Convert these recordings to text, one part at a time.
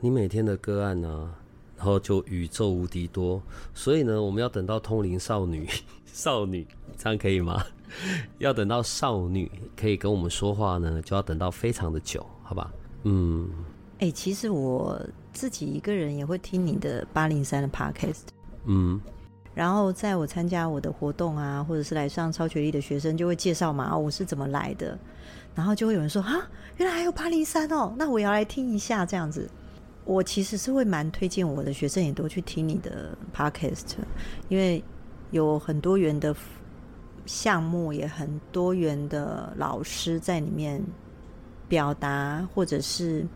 你每天的个案呢、啊，然后就宇宙无敌多，所以呢，我们要等到通灵少女，少女这样可以吗？要等到少女可以跟我们说话呢，就要等到非常的久，好吧？嗯，哎、欸，其实我自己一个人也会听你的八零三的 podcast，嗯，然后在我参加我的活动啊，或者是来上超学历的学生就会介绍嘛，我是怎么来的，然后就会有人说啊，原来还有八零三哦，那我也要来听一下这样子。我其实是会蛮推荐我的学生也都去听你的 podcast，因为有很多元的项目，也很多元的老师在里面表达，或者是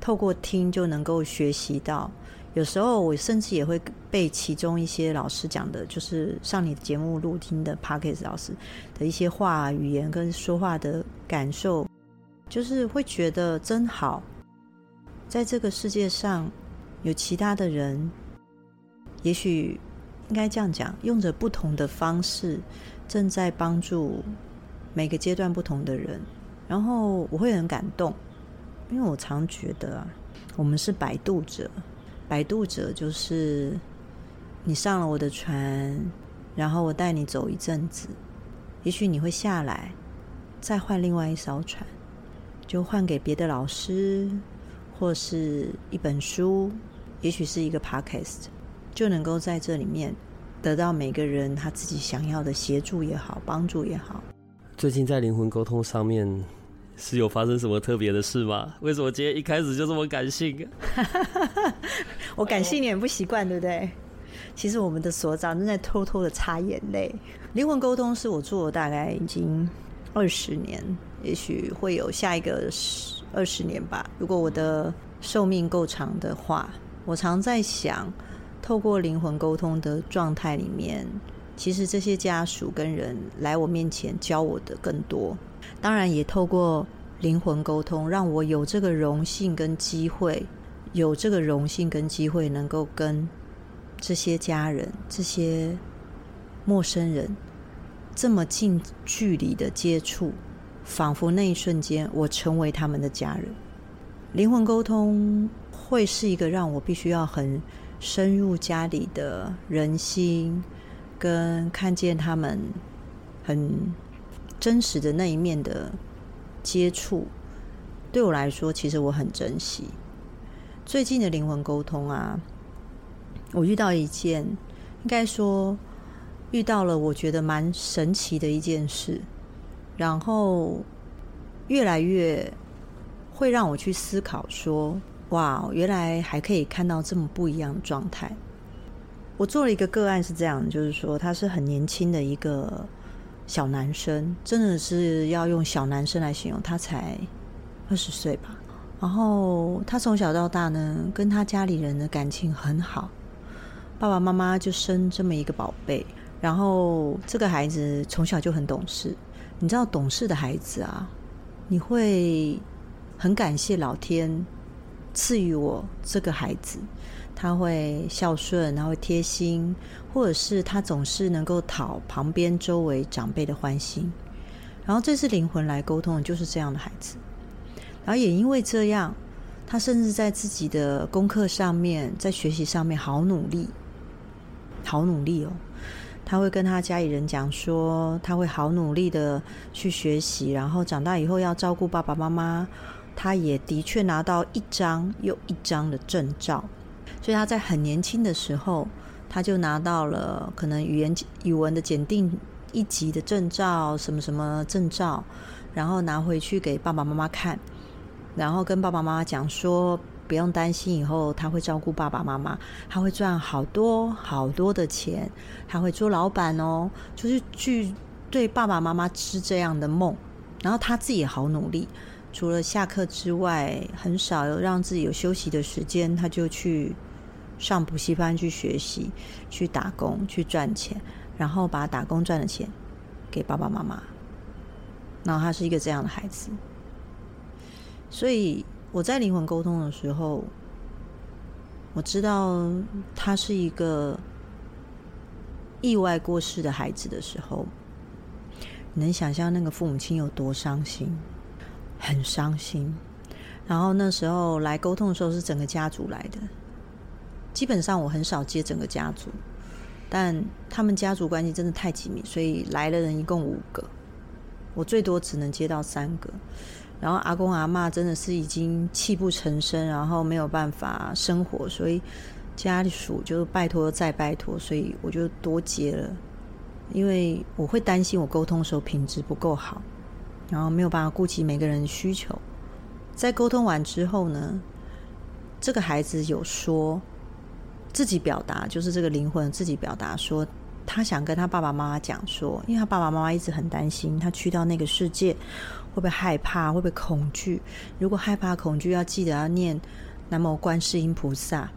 透过听就能够学习到。有时候我甚至也会被其中一些老师讲的，就是上你的节目录听的 podcast 老师的一些话语言跟说话的感受，就是会觉得真好。在这个世界上，有其他的人，也许应该这样讲，用着不同的方式，正在帮助每个阶段不同的人。然后我会很感动，因为我常觉得，我们是摆渡者，摆渡者就是你上了我的船，然后我带你走一阵子，也许你会下来，再换另外一艘船，就换给别的老师。或是一本书，也许是一个 podcast，就能够在这里面得到每个人他自己想要的协助也好，帮助也好。最近在灵魂沟通上面是有发生什么特别的事吗？为什么今天一开始就这么感性？我感性你也不习惯，对不对？其实我们的所长正在偷偷的擦眼泪。灵魂沟通是我做了大概已经二十年，也许会有下一个十。二十年吧，如果我的寿命够长的话，我常在想，透过灵魂沟通的状态里面，其实这些家属跟人来我面前教我的更多。当然，也透过灵魂沟通，让我有这个荣幸跟机会，有这个荣幸跟机会，能够跟这些家人、这些陌生人这么近距离的接触。仿佛那一瞬间，我成为他们的家人。灵魂沟通会是一个让我必须要很深入家里的人心，跟看见他们很真实的那一面的接触。对我来说，其实我很珍惜。最近的灵魂沟通啊，我遇到一件，应该说遇到了我觉得蛮神奇的一件事。然后，越来越会让我去思考说：“哇，原来还可以看到这么不一样的状态。”我做了一个个案是这样，就是说他是很年轻的一个小男生，真的是要用小男生来形容，他才二十岁吧。然后他从小到大呢，跟他家里人的感情很好，爸爸妈妈就生这么一个宝贝。然后这个孩子从小就很懂事。你知道懂事的孩子啊，你会很感谢老天赐予我这个孩子，他会孝顺，他会贴心，或者是他总是能够讨旁边周围长辈的欢心。然后这次灵魂来沟通的就是这样的孩子，然后也因为这样，他甚至在自己的功课上面，在学习上面好努力，好努力哦。他会跟他家里人讲说，他会好努力的去学习，然后长大以后要照顾爸爸妈妈。他也的确拿到一张又一张的证照，所以他在很年轻的时候，他就拿到了可能语言语文的检定一级的证照，什么什么证照，然后拿回去给爸爸妈妈看，然后跟爸爸妈妈讲说。不用担心，以后他会照顾爸爸妈妈，他会赚好多好多的钱，他会做老板哦。就是去对爸爸妈妈织这样的梦，然后他自己也好努力，除了下课之外，很少有让自己有休息的时间，他就去上补习班去学习、去打工、去赚钱，然后把打工赚的钱给爸爸妈妈。然后他是一个这样的孩子，所以我在灵魂沟通的时候，我知道他是一个意外过世的孩子的时候，你能想象那个父母亲有多伤心，很伤心。然后那时候来沟通的时候是整个家族来的，基本上我很少接整个家族，但他们家族关系真的太紧密，所以来的人一共五个。我最多只能接到三个，然后阿公阿嬷真的是已经泣不成声，然后没有办法生活，所以家属就拜托再拜托，所以我就多接了，因为我会担心我沟通的时候品质不够好，然后没有办法顾及每个人的需求。在沟通完之后呢，这个孩子有说自己表达，就是这个灵魂自己表达说。他想跟他爸爸妈妈讲说，因为他爸爸妈妈一直很担心，他去到那个世界会不会害怕，会不会恐惧？如果害怕恐惧，要记得要念南无观世音菩萨。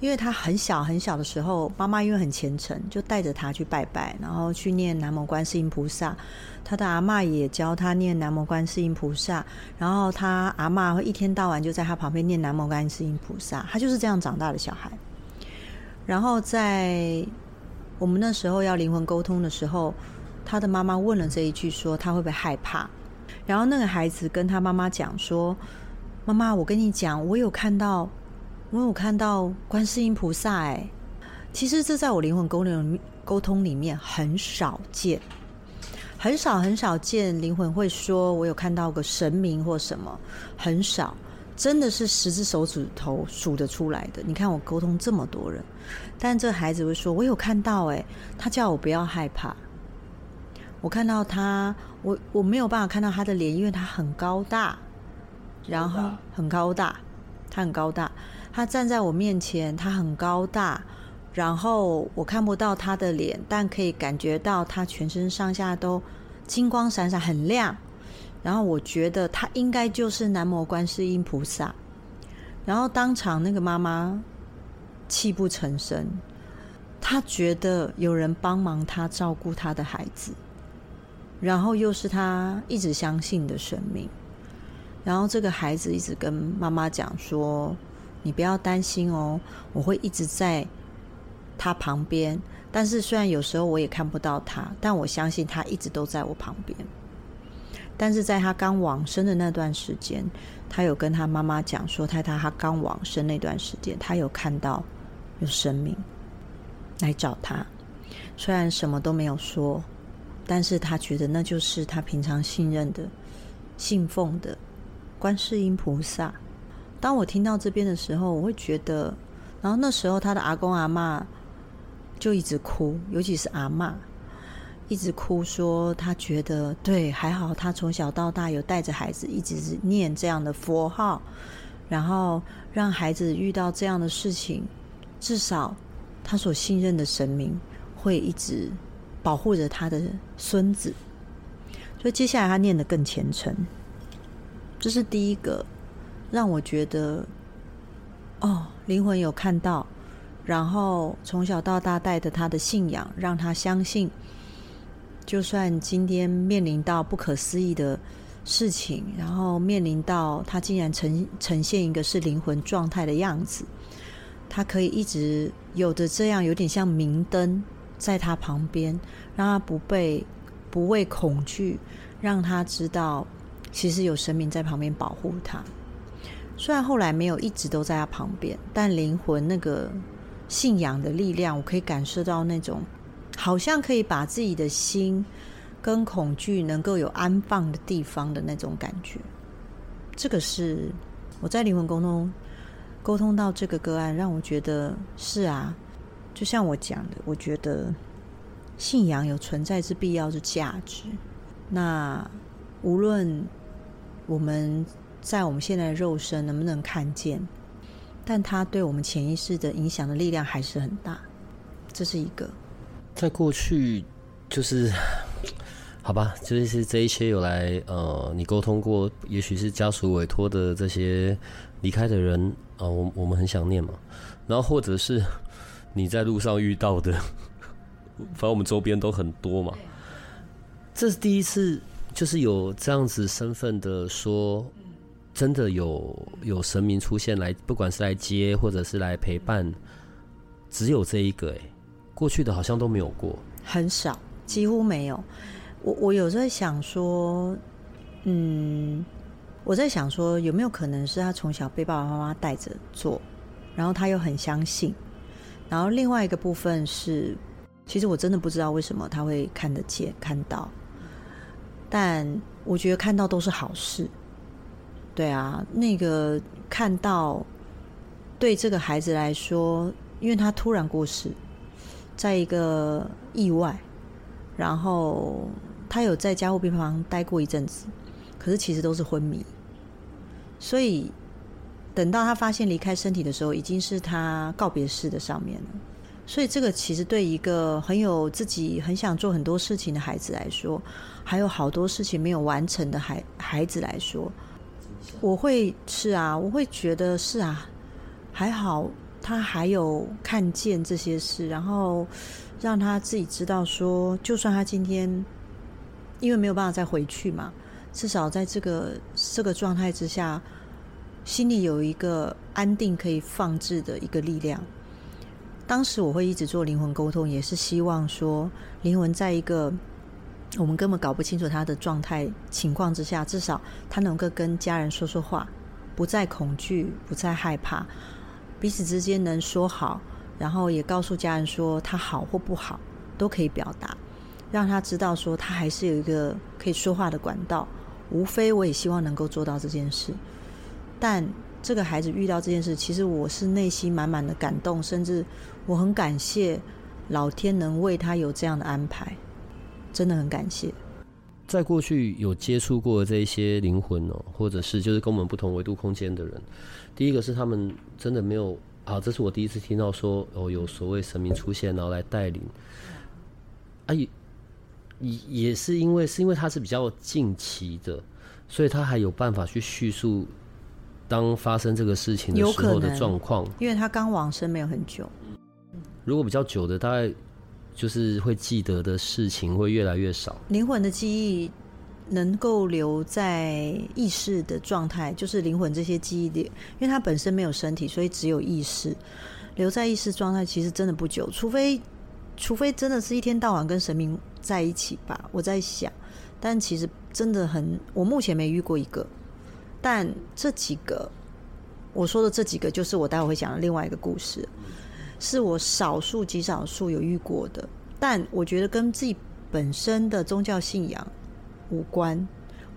因为他很小很小的时候，妈妈因为很虔诚，就带着他去拜拜，然后去念南无观世音菩萨。他的阿嬷也教他念南无观世音菩萨，然后他阿嬷会一天到晚就在他旁边念南无观世音菩萨。他就是这样长大的小孩。然后在我们那时候要灵魂沟通的时候，他的妈妈问了这一句，说他会不会害怕？然后那个孩子跟他妈妈讲说：“妈妈，我跟你讲，我有看到，我有看到观世音菩萨。哎，其实这在我灵魂沟通沟通里面很少见，很少很少见灵魂会说我有看到个神明或什么，很少。”真的是十只手指头数得出来的。你看我沟通这么多人，但这孩子会说：“我有看到，哎，他叫我不要害怕。我看到他，我我没有办法看到他的脸，因为他很高大，然后很高大，他很高大，他站在我面前，他很高大，然后我看不到他的脸，但可以感觉到他全身上下都金光闪闪，很亮。”然后我觉得他应该就是南无观世音菩萨，然后当场那个妈妈泣不成声，她觉得有人帮忙她照顾她的孩子，然后又是他一直相信的神明，然后这个孩子一直跟妈妈讲说：“你不要担心哦，我会一直在他旁边。但是虽然有时候我也看不到他，但我相信他一直都在我旁边。”但是在他刚往生的那段时间，他有跟他妈妈讲说，在他他刚往生那段时间，他有看到有神明来找他，虽然什么都没有说，但是他觉得那就是他平常信任的、信奉的观世音菩萨。当我听到这边的时候，我会觉得，然后那时候他的阿公阿嬷就一直哭，尤其是阿嬷。一直哭说，他觉得对，还好他从小到大有带着孩子一直念这样的佛号，然后让孩子遇到这样的事情，至少他所信任的神明会一直保护着他的孙子。所以接下来他念得更虔诚，这是第一个让我觉得哦，灵魂有看到，然后从小到大带着他的信仰，让他相信。就算今天面临到不可思议的事情，然后面临到他竟然呈呈现一个是灵魂状态的样子，他可以一直有着这样有点像明灯在他旁边，让他不被不畏恐惧，让他知道其实有神明在旁边保护他。虽然后来没有一直都在他旁边，但灵魂那个信仰的力量，我可以感受到那种。好像可以把自己的心跟恐惧能够有安放的地方的那种感觉，这个是我在灵魂沟通沟通到这个个案，让我觉得是啊，就像我讲的，我觉得信仰有存在之必要之价值。那无论我们在我们现在的肉身能不能看见，但它对我们潜意识的影响的力量还是很大，这是一个。在过去，就是好吧，就是这一切有来呃，你沟通过，也许是家属委托的这些离开的人啊、呃，我我们很想念嘛。然后或者是你在路上遇到的，反正我们周边都很多嘛。这是第一次，就是有这样子身份的说，真的有有神明出现来，不管是来接或者是来陪伴，只有这一个哎，过去的好像都没有过，很少，几乎没有。我我有在想说，嗯，我在想说有没有可能是他从小被爸爸妈妈带着做，然后他又很相信，然后另外一个部分是，其实我真的不知道为什么他会看得见看到，但我觉得看到都是好事，对啊，那个看到对这个孩子来说，因为他突然过世，在一个意外，然后。他有在加护病房待过一阵子，可是其实都是昏迷，所以等到他发现离开身体的时候，已经是他告别式的上面了。所以这个其实对一个很有自己很想做很多事情的孩子来说，还有好多事情没有完成的孩孩子来说，我会是啊，我会觉得是啊，还好他还有看见这些事，然后让他自己知道说，就算他今天。因为没有办法再回去嘛，至少在这个这个状态之下，心里有一个安定可以放置的一个力量。当时我会一直做灵魂沟通，也是希望说，灵魂在一个我们根本搞不清楚他的状态情况之下，至少他能够跟家人说说话，不再恐惧，不再害怕，彼此之间能说好，然后也告诉家人说他好或不好都可以表达。让他知道，说他还是有一个可以说话的管道。无非我也希望能够做到这件事。但这个孩子遇到这件事，其实我是内心满满的感动，甚至我很感谢老天能为他有这样的安排，真的很感谢。在过去有接触过这些灵魂哦，或者是就是跟我们不同维度空间的人，第一个是他们真的没有啊，这是我第一次听到说哦，有所谓神明出现然后来带领，啊也也是因为是因为他是比较近期的，所以他还有办法去叙述当发生这个事情的时候的状况。因为他刚往生没有很久。如果比较久的，大概就是会记得的事情会越来越少。灵魂的记忆能够留在意识的状态，就是灵魂这些记忆点，因为他本身没有身体，所以只有意识留在意识状态，其实真的不久，除非。除非真的是一天到晚跟神明在一起吧，我在想，但其实真的很，我目前没遇过一个，但这几个我说的这几个，就是我待会会讲的另外一个故事，是我少数极少数有遇过的，但我觉得跟自己本身的宗教信仰无关，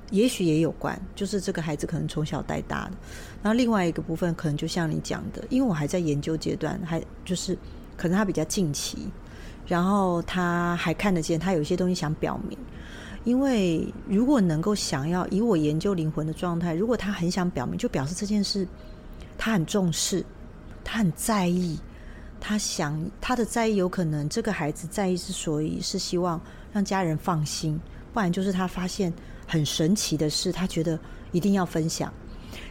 也许也有关，就是这个孩子可能从小带大的，然后另外一个部分可能就像你讲的，因为我还在研究阶段，还就是可能他比较近期。然后他还看得见，他有些东西想表明。因为如果能够想要以我研究灵魂的状态，如果他很想表明，就表示这件事他很重视，他很在意，他想他的在意有可能这个孩子在意之所以是希望让家人放心，不然就是他发现很神奇的事，他觉得一定要分享。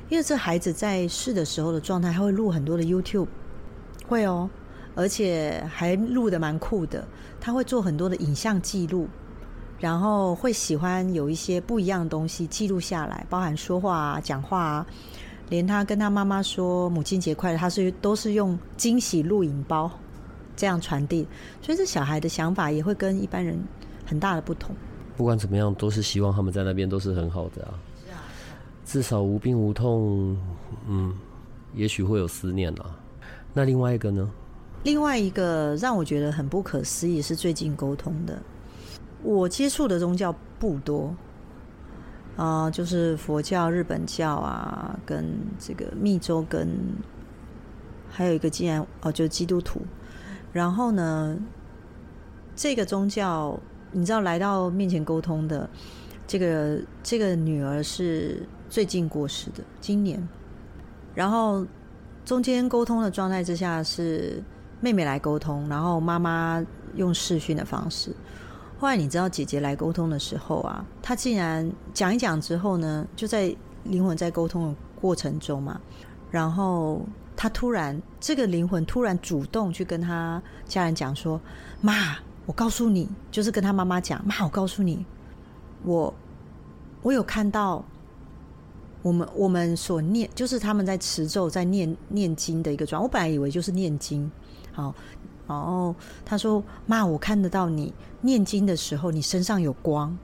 因为这孩子在世的时候的状态，他会录很多的 YouTube，会哦。而且还录得蛮酷的，他会做很多的影像记录，然后会喜欢有一些不一样的东西记录下来，包含说话啊、讲话啊，连他跟他妈妈说母亲节快乐，他是都是用惊喜录影包这样传递，所以这小孩的想法也会跟一般人很大的不同。不管怎么样，都是希望他们在那边都是很好的啊，至少无病无痛，嗯，也许会有思念啊。那另外一个呢？另外一个让我觉得很不可思议是最近沟通的，我接触的宗教不多啊，就是佛教、日本教啊，跟这个密宗，跟还有一个竟然哦，就是基督徒。然后呢，这个宗教你知道来到面前沟通的这个这个女儿是最近过世的，今年。然后中间沟通的状态之下是。妹妹来沟通，然后妈妈用视讯的方式。后来你知道姐姐来沟通的时候啊，她竟然讲一讲之后呢，就在灵魂在沟通的过程中嘛，然后她突然这个灵魂突然主动去跟她家人讲说：“妈，我告诉你，就是跟她妈妈讲，妈，我告诉你，我我有看到。”我们我们所念就是他们在持咒在念念经的一个状。我本来以为就是念经，好，然后他说：“妈，我看得到你念经的时候，你身上有光。”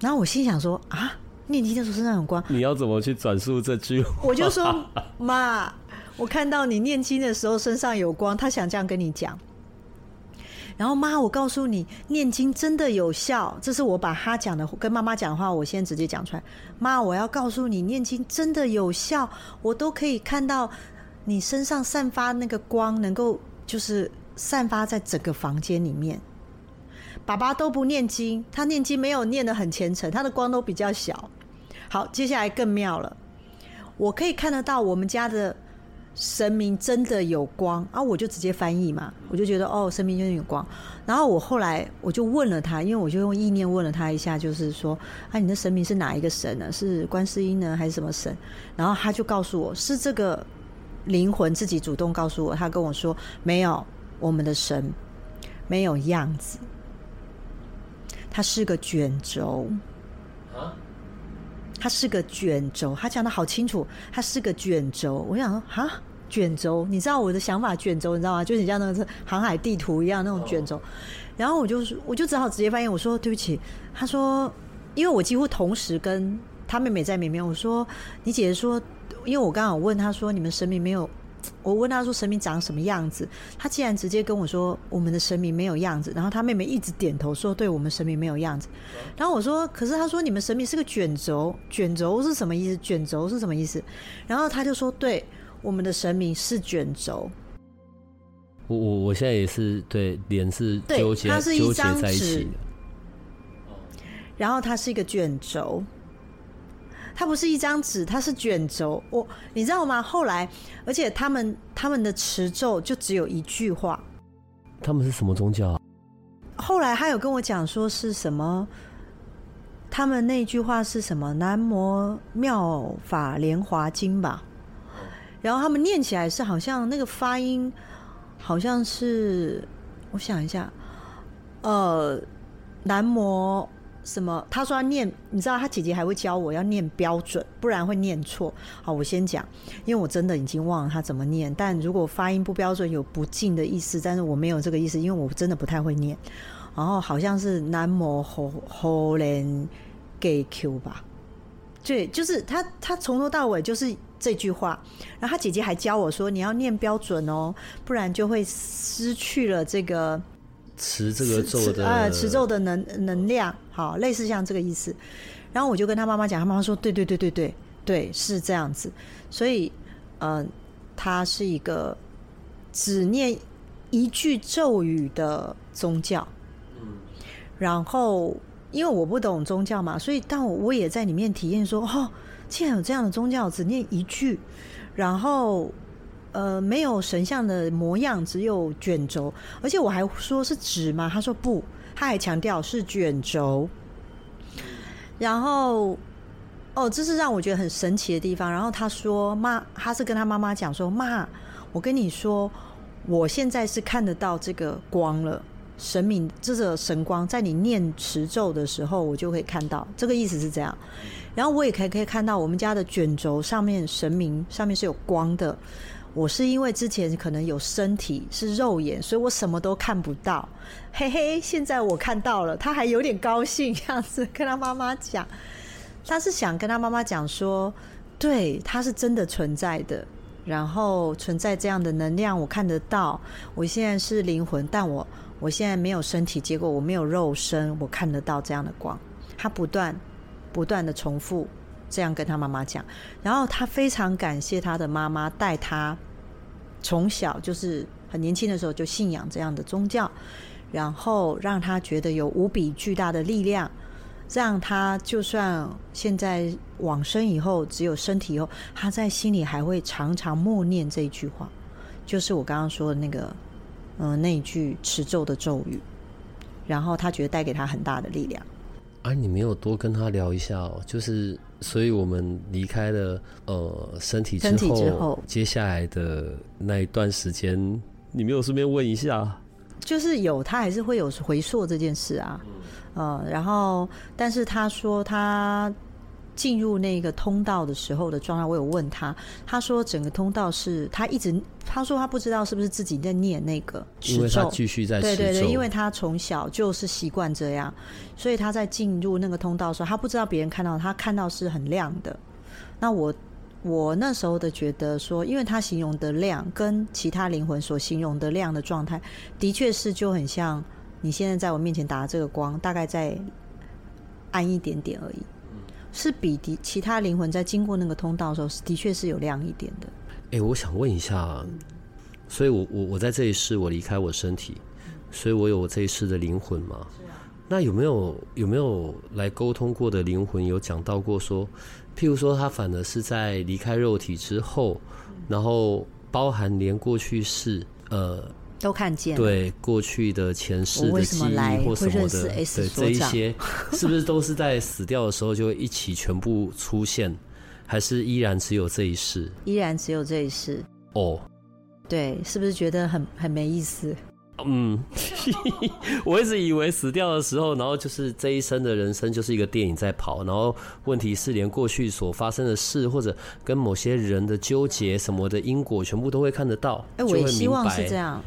然后我心想说：“啊，念经的时候身上有光，你要怎么去转述这句话？”我就说：“妈，我看到你念经的时候身上有光。”他想这样跟你讲。然后妈，我告诉你，念经真的有效。这是我把他讲的跟妈妈讲的话，我先直接讲出来。妈，我要告诉你，念经真的有效，我都可以看到你身上散发那个光，能够就是散发在整个房间里面。爸爸都不念经，他念经没有念得很虔诚，他的光都比较小。好，接下来更妙了，我可以看得到我们家的。神明真的有光啊！我就直接翻译嘛，我就觉得哦，神明真的有光。然后我后来我就问了他，因为我就用意念问了他一下，就是说啊，你的神明是哪一个神呢？是观世音呢，还是什么神？然后他就告诉我是这个灵魂自己主动告诉我，他跟我说没有，我们的神没有样子，他是个卷轴。啊？他是个卷轴，他讲的好清楚，他是个卷轴。我想说啊。卷轴，你知道我的想法？卷轴，你知道吗？就很像那个航海地图一样那种卷轴。然后我就我就只好直接翻译，我说对不起。他说，因为我几乎同时跟他妹妹在里面。我说，你姐姐说，因为我刚好问他说，你们神明没有？我问他说神明长什么样子？他竟然直接跟我说，我们的神明没有样子。然后他妹妹一直点头说，对我们神明没有样子。然后我说，可是他说你们神明是个卷轴，卷轴是什么意思？卷轴是什么意思？然后他就说对。我们的神明是卷轴，我我我现在也是对脸是纠结，它是一张纸，然后它是一个卷轴，它不是一张纸，它是卷轴。我你知道吗？后来，而且他们他们的持咒就只有一句话。他们是什么宗教啊？后来他有跟我讲说是什么？他们那句话是什么？南无妙法莲华经吧。然后他们念起来是好像那个发音，好像是我想一下，呃，南无什么？他说要念，你知道他姐姐还会教我要念标准，不然会念错。好，我先讲，因为我真的已经忘了他怎么念。但如果发音不标准，有不敬的意思，但是我没有这个意思，因为我真的不太会念。然后好像是南无荷荷莲给 Q 吧？对，就是他，他从头到尾就是。这句话，然后他姐姐还教我说：“你要念标准哦，不然就会失去了这个持这个咒的呃持咒的能能量。”好，类似像这个意思。然后我就跟他妈妈讲，他妈妈说：“对对对对对对，是这样子。”所以，嗯、呃，他是一个只念一句咒语的宗教。嗯。然后，因为我不懂宗教嘛，所以但我我也在里面体验说：“哦。”竟然有这样的宗教，只念一句，然后呃没有神像的模样，只有卷轴，而且我还说是纸吗？他说不，他还强调是卷轴。然后哦，这是让我觉得很神奇的地方。然后他说妈，他是跟他妈妈讲说妈，我跟你说，我现在是看得到这个光了，神明这个神光，在你念持咒的时候，我就可以看到。这个意思是这样。然后我也可以可以看到我们家的卷轴上面神明上面是有光的。我是因为之前可能有身体是肉眼，所以我什么都看不到。嘿嘿，现在我看到了，他还有点高兴，这样子跟他妈妈讲，他是想跟他妈妈讲说，对，他是真的存在的，然后存在这样的能量，我看得到。我现在是灵魂，但我我现在没有身体，结果我没有肉身，我看得到这样的光。他不断。不断的重复这样跟他妈妈讲，然后他非常感谢他的妈妈带他从小就是很年轻的时候就信仰这样的宗教，然后让他觉得有无比巨大的力量，让他就算现在往生以后只有身体以后，他在心里还会常常默念这一句话，就是我刚刚说的那个嗯、那一句持咒的咒语。然后他觉得带给他很大的力量。啊，你没有多跟他聊一下哦，就是，所以我们离开了呃身体之后，接下来的那一段时间，你没有顺便问一下？就是有，他还是会有回溯这件事啊，嗯，呃，然后，但是他说他。进入那个通道的时候的状态，我有问他，他说整个通道是他一直，他说他不知道是不是自己在念那个因为他继续在，对对对，因为他从小就是习惯这样，所以他在进入那个通道的时候，他不知道别人看到他看到是很亮的。那我我那时候的觉得说，因为他形容的亮跟其他灵魂所形容的亮的状态，的确是就很像你现在在我面前打的这个光，大概在暗一点点而已。是比的其他灵魂在经过那个通道的时候，的确是有亮一点的。哎、我想问一下，所以我我我在这一世我离开我身体，所以我有我这一世的灵魂吗？那有没有有没有来沟通过的灵魂有讲到过说，譬如说他反而是在离开肉体之后，然后包含连过去世呃。都看见对过去的前世的记忆或什么的，对这一些 是不是都是在死掉的时候就会一起全部出现，还是依然只有这一世？依然只有这一世哦。对，是不是觉得很很没意思？嗯，我一直以为死掉的时候，然后就是这一生的人生就是一个电影在跑，然后问题是连过去所发生的事或者跟某些人的纠结什么的因果，全部都会看得到。哎，我也希望是这样。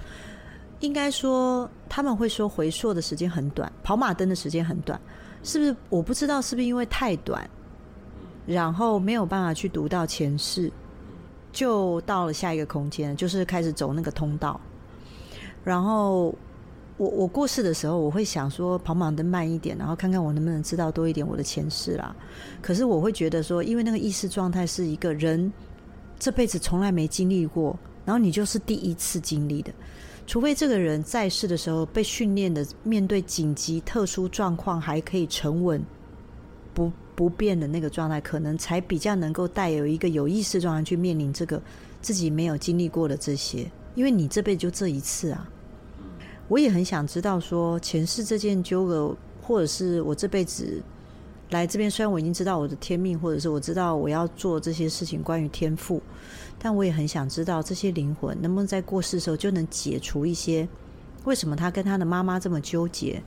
应该说，他们会说回溯的时间很短，跑马灯的时间很短，是不是？我不知道是不是因为太短，然后没有办法去读到前世，就到了下一个空间，就是开始走那个通道。然后我我过世的时候，我会想说跑马灯慢一点，然后看看我能不能知道多一点我的前世啦。可是我会觉得说，因为那个意识状态是一个人这辈子从来没经历过，然后你就是第一次经历的。除非这个人在世的时候被训练的，面对紧急特殊状况还可以沉稳不不变的那个状态，可能才比较能够带有一个有意识状态去面临这个自己没有经历过的这些。因为你这辈子就这一次啊，我也很想知道说前世这件纠葛，或者是我这辈子来这边，虽然我已经知道我的天命，或者是我知道我要做这些事情关于天赋。但我也很想知道，这些灵魂能不能在过世的时候就能解除一些，为什么他跟他的妈妈这么纠结？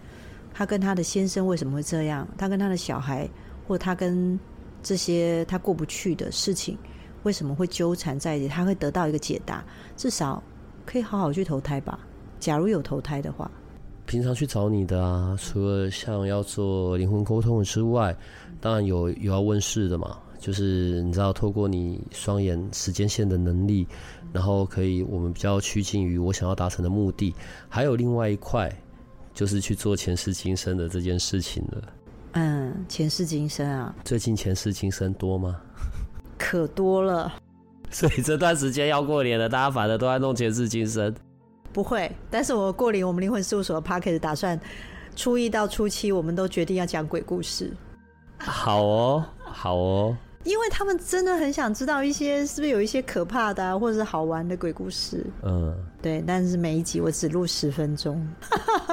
他跟他的先生为什么会这样？他跟他的小孩，或他跟这些他过不去的事情，为什么会纠缠在一起？他会得到一个解答，至少可以好好去投胎吧。假如有投胎的话，平常去找你的啊，除了像要做灵魂沟通之外，当然有有要问事的嘛。就是你知道，透过你双眼时间线的能力，然后可以我们比较趋近于我想要达成的目的。还有另外一块，就是去做前世今生的这件事情了。嗯，前世今生啊，最近前世今生多吗？可多了。所以这段时间要过年了，大家反正都在弄前世今生。不会，但是我过年，我们灵魂事务所的 Podcast 打算初一到初七，我们都决定要讲鬼故事。好哦，好哦。因为他们真的很想知道一些是不是有一些可怕的啊，或者是好玩的鬼故事。嗯，对。但是每一集我只录十分钟。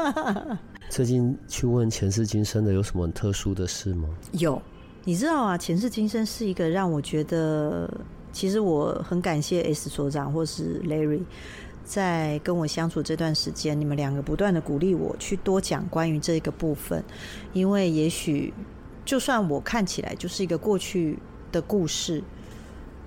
最近去问前世今生的有什么很特殊的事吗？有，你知道啊，前世今生是一个让我觉得，其实我很感谢 S 所长或是 Larry，在跟我相处这段时间，你们两个不断的鼓励我去多讲关于这个部分，因为也许就算我看起来就是一个过去。的故事，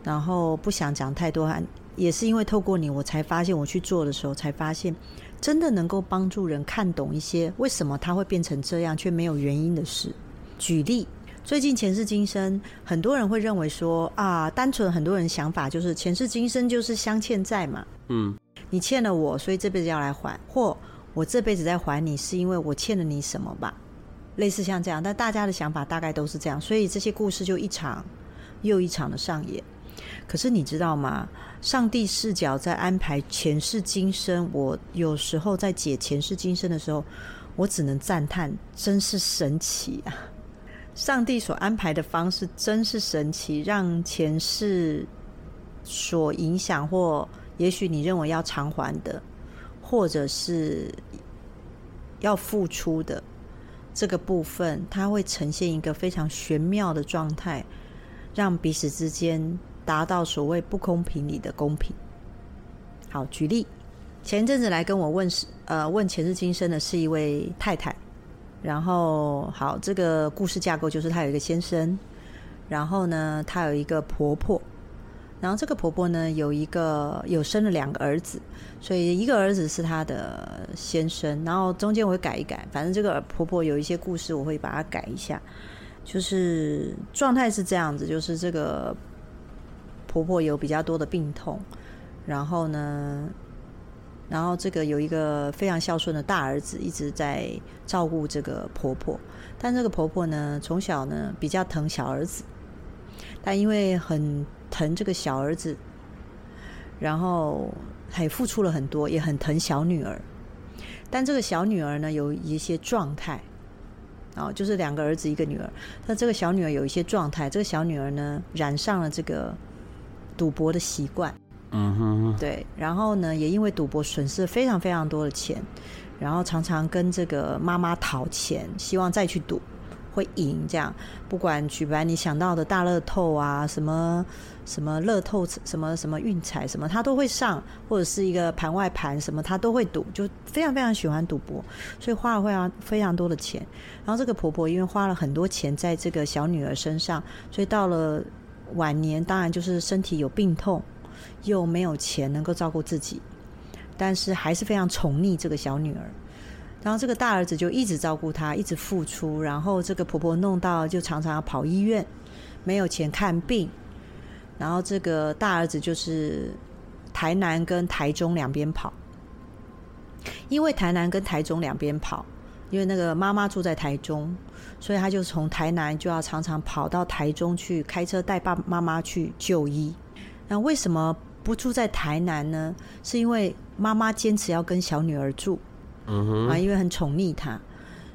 然后不想讲太多，也是因为透过你，我才发现我去做的时候，才发现真的能够帮助人看懂一些为什么他会变成这样却没有原因的事。举例，最近前世今生，很多人会认为说啊，单纯很多人想法就是前世今生就是相欠债嘛，嗯，你欠了我，所以这辈子要来还，或我这辈子在还你，是因为我欠了你什么吧？类似像这样，但大家的想法大概都是这样，所以这些故事就一场。又一场的上演，可是你知道吗？上帝视角在安排前世今生。我有时候在解前世今生的时候，我只能赞叹，真是神奇啊！上帝所安排的方式真是神奇，让前世所影响，或也许你认为要偿还的，或者是要付出的这个部分，它会呈现一个非常玄妙的状态，让彼此之间达到所谓不公平里的公平。好，举例，前阵子来跟我问是呃问前世今生的是一位太太，然后好，这个故事架构就是她有一个先生，然后呢，她有一个婆婆。然后这个婆婆呢，有一个有生了两个儿子，所以一个儿子是她的先生。然后中间我会改一改，反正这个婆婆有一些故事，我会把它改一下。就是状态是这样子，就是这个婆婆有比较多的病痛，然后呢，然后这个有一个非常孝顺的大儿子一直在照顾这个婆婆，但这个婆婆呢，从小呢比较疼小儿子，但因为很疼这个小儿子，然后还付出了很多，也很疼小女儿。但这个小女儿呢，有一些状态，哦，就是两个儿子一个女儿。那这个小女儿有一些状态，这个小女儿呢，染上了这个赌博的习惯。嗯哼，对。然后呢，也因为赌博损失了非常非常多的钱，然后常常跟这个妈妈讨钱，希望再去赌。会赢这样，不管举办你想到的大乐透啊，什么什么乐透，什么什么运彩，什么他都会上，或者是一个盘外盘什么他都会赌，就非常非常喜欢赌博，所以花了非常非常多的钱。然后这个婆婆因为花了很多钱在这个小女儿身上，所以到了晚年，当然就是身体有病痛，又没有钱能够照顾自己，但是还是非常宠溺这个小女儿。然后这个大儿子就一直照顾她，一直付出。然后这个婆婆弄到就常常要跑医院，没有钱看病。然后这个大儿子就是台南跟台中两边跑，因为台南跟台中两边跑，因为那个妈妈住在台中，所以他就从台南就要常常跑到台中去开车带爸爸妈妈去就医。那为什么不住在台南呢？是因为妈妈坚持要跟小女儿住。嗯哼，啊，因为很宠溺她，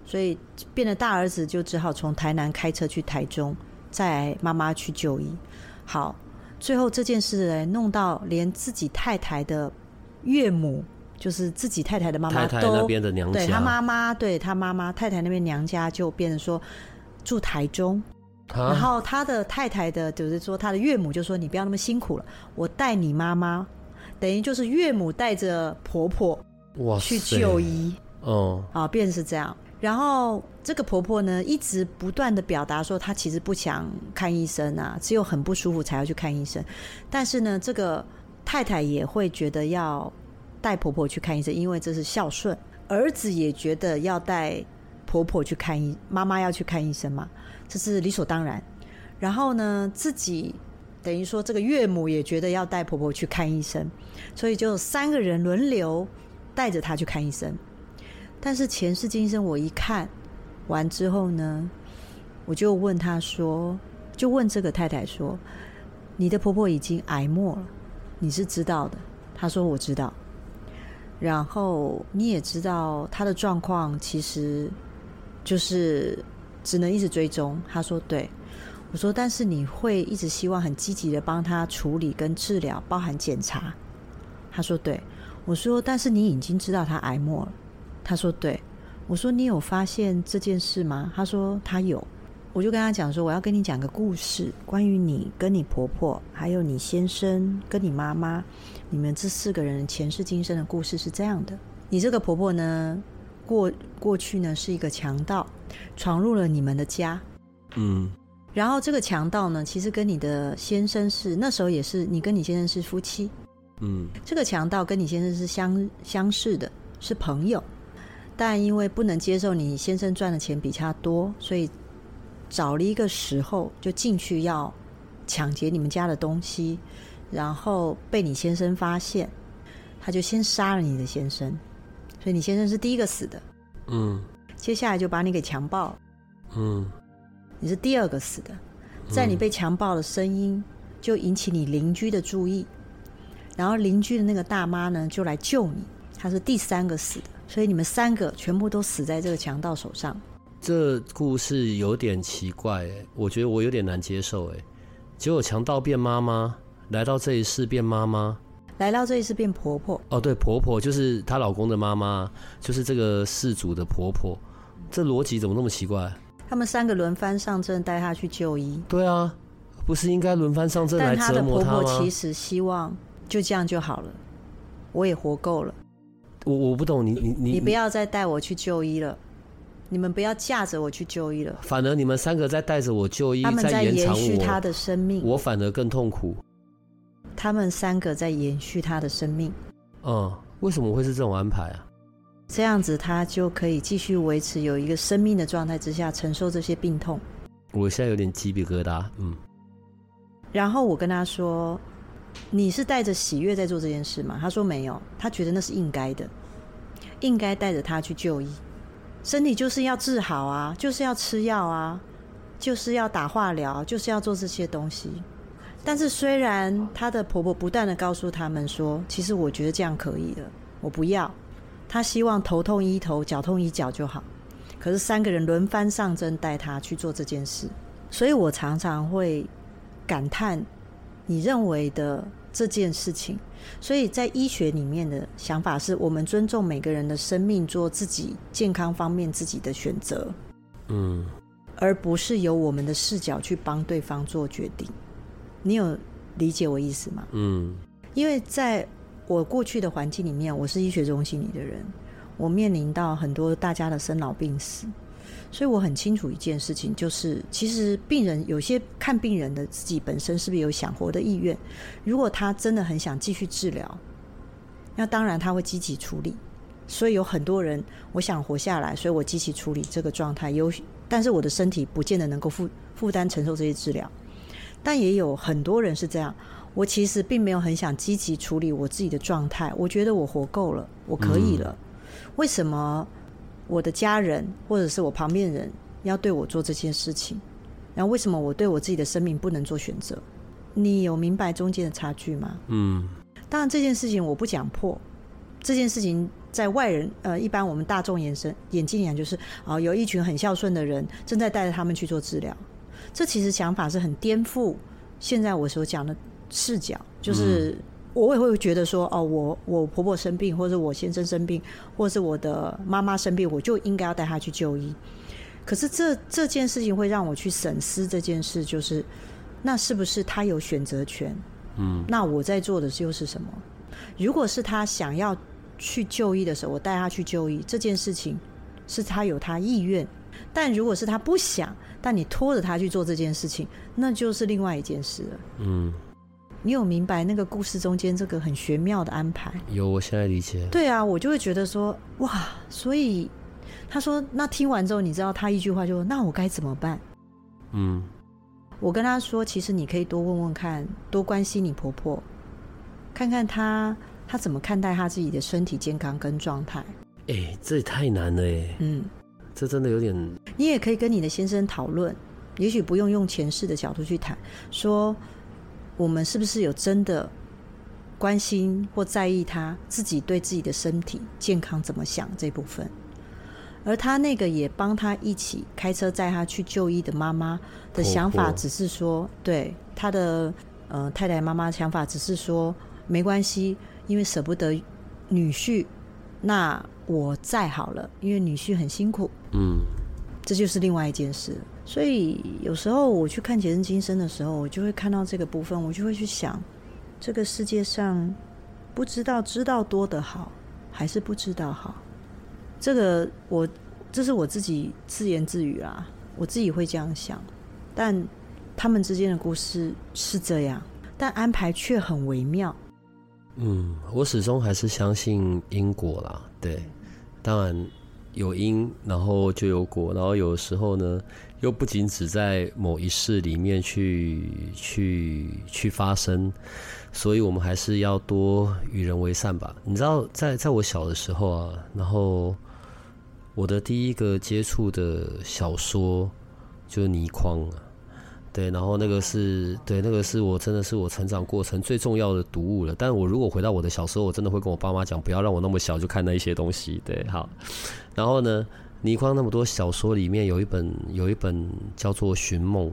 所以变得大儿子就只好从台南开车去台中，载妈妈去就医。好，最后这件事来，弄到连自己太太的岳母，就是自己太太的妈妈，太太那边的娘家，对他妈妈，对他妈妈太太那边娘家就变成说住台中，然后他的太太的，就是说他的岳母就说：“你不要那么辛苦了，我带你妈妈，等于就是岳母带着婆婆。”哇，去就医，哦，啊，变成是这样。然后这个婆婆呢，一直不断的表达说，她其实不想看医生啊，只有很不舒服才要去看医生。但是呢，这个太太也会觉得要带婆婆去看医生，因为这是孝顺。儿子也觉得要带婆婆去看医，妈妈要去看医生嘛，这是理所当然。然后呢，自己等于说这个岳母也觉得要带婆婆去看医生，所以就三个人轮流。带着她去看医生，但是前世今生我一看完之后呢，我就问他说，就问这个太太说，你的婆婆已经癌末了，你是知道的？他说我知道。然后你也知道她的状况，其实就是只能一直追踪。他说对。我说但是你会一直希望很积极的帮她处理跟治疗，包含检查。他说对。我说：“但是你已经知道他癌末了。”他说：“对。”我说：“你有发现这件事吗？”他说：“他有。”我就跟他讲说：“我要跟你讲个故事，关于你跟你婆婆，还有你先生跟你妈妈，你们这四个人前世今生的故事是这样的。你这个婆婆呢，过过去呢是一个强盗，闯入了你们的家。嗯。然后这个强盗呢，其实跟你的先生是那时候也是你跟你先生是夫妻。嗯，这个强盗跟你先生是相相识的，是朋友，但因为不能接受你先生赚的钱比他多，所以找了一个时候就进去要抢劫你们家的东西，然后被你先生发现，他就先杀了你的先生，所以你先生是第一个死的。嗯，接下来就把你给强暴了。嗯，你是第二个死的，在你被强暴的声音就引起你邻居的注意。然后邻居的那个大妈呢，就来救你。她是第三个死的，所以你们三个全部都死在这个强盗手上。这故事有点奇怪哎，我觉得我有点难接受哎。结果强盗变妈妈，来到这一世变妈妈。来到这一世变婆婆。哦，对，婆婆就是她老公的妈妈，就是这个事主的婆婆。这逻辑怎么那么奇怪？他们三个轮番上阵带她去就医。对啊，不是应该轮番上阵来折磨她吗？但她的婆婆其实希望就这样就好了，我也活够了。我我不懂你你你你不要再带我去就医了，你们不要架着我去就医了。反而你们三个在带着我就医，他们在延续他的生命，我反而更痛苦。他们三个在延续他的生命。嗯，为什么会是这种安排啊？这样子他就可以继续维持有一个生命的状态之下承受这些病痛。我现在有点鸡皮疙瘩。嗯。然后我跟他说。你是带着喜悦在做这件事吗？他说没有，他觉得那是应该的，应该带着他去就医。身体就是要治好啊，就是要吃药啊，就是要打化疗，就是要做这些东西。但是虽然她的婆婆不断的告诉他们说，其实我觉得这样可以的，我不要。她希望头痛医头，脚痛医脚就好。可是三个人轮番上阵带她去做这件事，所以我常常会感叹。你认为的这件事情，所以在医学里面的想法是我们尊重每个人的生命，做自己健康方面自己的选择，嗯，而不是由我们的视角去帮对方做决定。你有理解我意思吗？嗯，因为在我过去的环境里面，我是医学中心里的人，我面临到很多大家的生老病死。所以我很清楚一件事情，就是其实病人有些看病人的自己本身是不是有想活的意愿？如果他真的很想继续治疗，那当然他会积极处理。所以有很多人，我想活下来，所以我积极处理这个状态。有，但是我的身体不见得能够负负担承受这些治疗。但也有很多人是这样，我其实并没有很想积极处理我自己的状态。我觉得我活够了，我可以了。为什么？我的家人或者是我旁边人要对我做这件事情，然后为什么我对我自己的生命不能做选择？你有明白中间的差距吗？嗯，当然这件事情我不讲破，这件事情在外人呃一般我们大众眼神眼睛里就是啊、呃、有一群很孝顺的人正在带着他们去做治疗，这其实想法是很颠覆现在我所讲的视角，就是。嗯我也会觉得说，哦，我我婆婆生病，或者我先生生病，或者是我的妈妈生病，我就应该要带她去就医。可是这这件事情会让我去审思这件事，就是那是不是他有选择权？嗯，那我在做的又是什么？如果是他想要去就医的时候，我带他去就医，这件事情是他有他意愿；但如果是他不想，但你拖着他去做这件事情，那就是另外一件事了。嗯。你有明白那个故事中间这个很玄妙的安排？有，我现在理解。对啊，我就会觉得说，哇，所以他说，那听完之后，你知道他一句话就说，那我该怎么办？嗯，我跟他说，其实你可以多问问看，多关心你婆婆，看看她她怎么看待她自己的身体健康跟状态。哎、欸，这也太难了哎。嗯，这真的有点。你也可以跟你的先生讨论，也许不用用前世的角度去谈，说。我们是不是有真的关心或在意他自己对自己的身体健康怎么想这部分？而他那个也帮他一起开车载他去就医的妈妈的想法，只是说，对他的呃太太妈妈想法只是说没关系，因为舍不得女婿，那我载好了，因为女婿很辛苦。嗯，这就是另外一件事。所以有时候我去看《前世今生》的时候，我就会看到这个部分，我就会去想，这个世界上不知道知道多的好，还是不知道好。这个我这是我自己自言自语啊，我自己会这样想。但他们之间的故事是这样，但安排却很微妙。嗯，我始终还是相信因果啦。对，当然。有因，然后就有果，然后有时候呢，又不仅只在某一世里面去去去发生，所以我们还是要多与人为善吧。你知道，在在我小的时候啊，然后我的第一个接触的小说就是倪匡啊。对，然后那个是对，那个是我真的是我成长过程最重要的读物了。但我如果回到我的小时候，我真的会跟我爸妈讲，不要让我那么小就看那一些东西。对，好。然后呢，倪匡那么多小说里面有一本有一本叫做《寻梦》，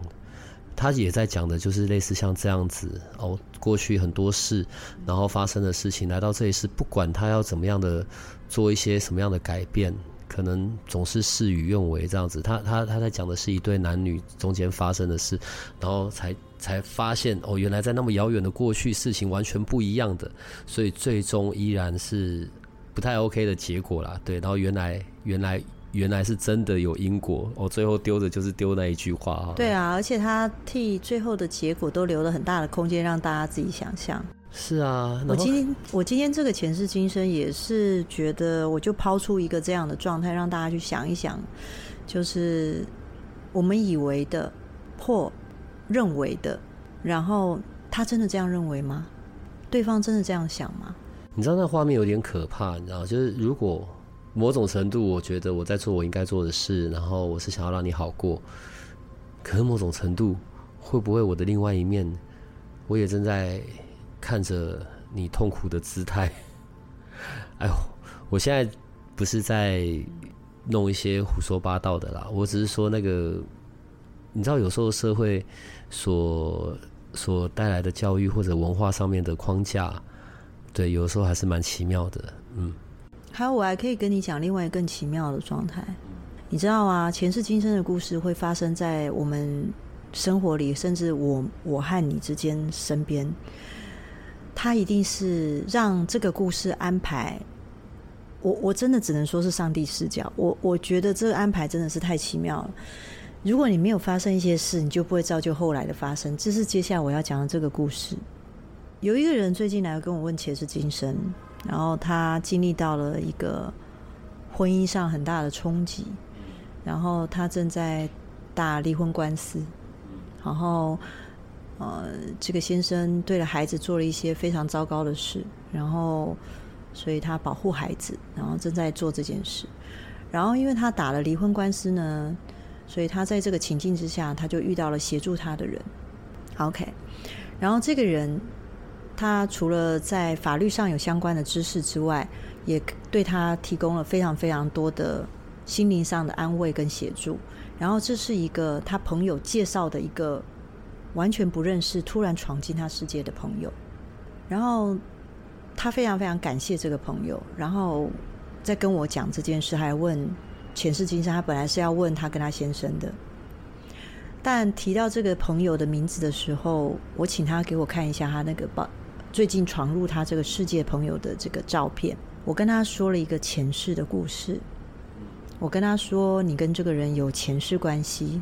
他也在讲的就是类似像这样子哦，过去很多事，然后发生的事情，来到这一世，不管他要怎么样的做一些什么样的改变，可能总是事与愿违这样子。他他他在讲的是一对男女中间发生的事，然后才才发现哦，原来在那么遥远的过去，事情完全不一样的，所以最终依然是不太 OK 的结果啦。对，然后原来原来。原来是真的有因果，我、哦、最后丢的就是丢那一句话。对啊，而且他替最后的结果都留了很大的空间，让大家自己想象。是啊，我今天我今天这个前世今生也是觉得，我就抛出一个这样的状态，让大家去想一想，就是我们以为的或认为的，然后他真的这样认为吗？对方真的这样想吗？你知道那画面有点可怕，你知道，就是如果。某种程度，我觉得我在做我应该做的事，然后我是想要让你好过。可是某种程度，会不会我的另外一面，我也正在看着你痛苦的姿态？哎呦，我现在不是在弄一些胡说八道的啦，我只是说那个，你知道，有时候社会所所带来的教育或者文化上面的框架，对，有时候还是蛮奇妙的，嗯。还有，我还可以跟你讲另外一个更奇妙的状态，你知道吗？前世今生的故事会发生在我们生活里，甚至我我和你之间身边，它一定是让这个故事安排。我我真的只能说是上帝视角。我我觉得这个安排真的是太奇妙了。如果你没有发生一些事，你就不会造就后来的发生。这是接下来我要讲的这个故事。有一个人最近来跟我问前世今生。然后他经历到了一个婚姻上很大的冲击，然后他正在打离婚官司，然后呃，这个先生对了孩子做了一些非常糟糕的事，然后所以他保护孩子，然后正在做这件事，然后因为他打了离婚官司呢，所以他在这个情境之下，他就遇到了协助他的人，OK，然后这个人。他除了在法律上有相关的知识之外，也对他提供了非常非常多的心灵上的安慰跟协助。然后这是一个他朋友介绍的一个完全不认识、突然闯进他世界的朋友。然后他非常非常感谢这个朋友，然后在跟我讲这件事，还问前世今生。他本来是要问他跟他先生的，但提到这个朋友的名字的时候，我请他给我看一下他那个报。最近闯入他这个世界朋友的这个照片，我跟他说了一个前世的故事。我跟他说，你跟这个人有前世关系。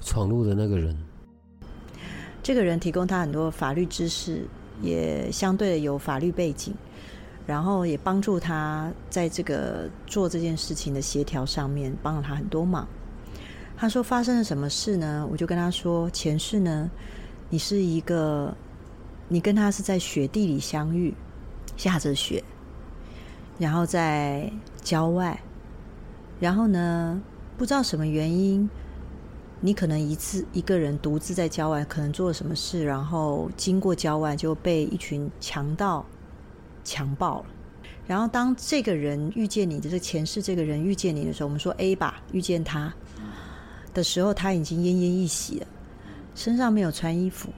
闯入的那个人，这个人提供他很多法律知识，也相对的有法律背景，然后也帮助他在这个做这件事情的协调上面帮了他很多忙。他说发生了什么事呢？我就跟他说，前世呢，你是一个。你跟他是在雪地里相遇，下着雪，然后在郊外，然后呢，不知道什么原因，你可能一次一个人独自在郊外，可能做了什么事，然后经过郊外就被一群强盗强暴了。然后当这个人遇见你的这前世这个人遇见你的时候，我们说 A 吧，遇见他的时候，他已经奄奄一息了，身上没有穿衣服。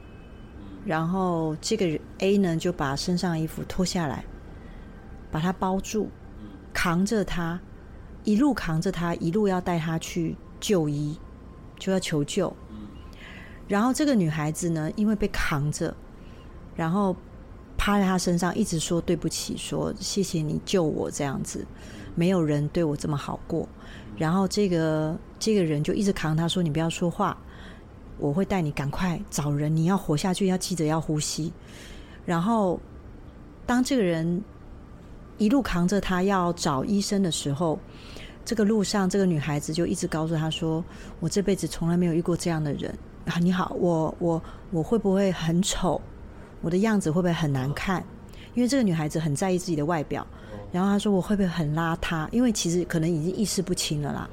然后这个 A 呢，就把身上的衣服脱下来，把他包住，扛着他，一路扛着他，一路要带他去就医，就要求救。然后这个女孩子呢，因为被扛着，然后趴在他身上，一直说对不起，说谢谢你救我这样子，没有人对我这么好过。然后这个这个人就一直扛他，说你不要说话。我会带你赶快找人，你要活下去，要记得要呼吸。然后，当这个人一路扛着他要找医生的时候，这个路上这个女孩子就一直告诉他说：“我这辈子从来没有遇过这样的人啊！你好，我我我会不会很丑？我的样子会不会很难看？因为这个女孩子很在意自己的外表。然后她说我会不会很邋遢？因为其实可能已经意识不清了啦。”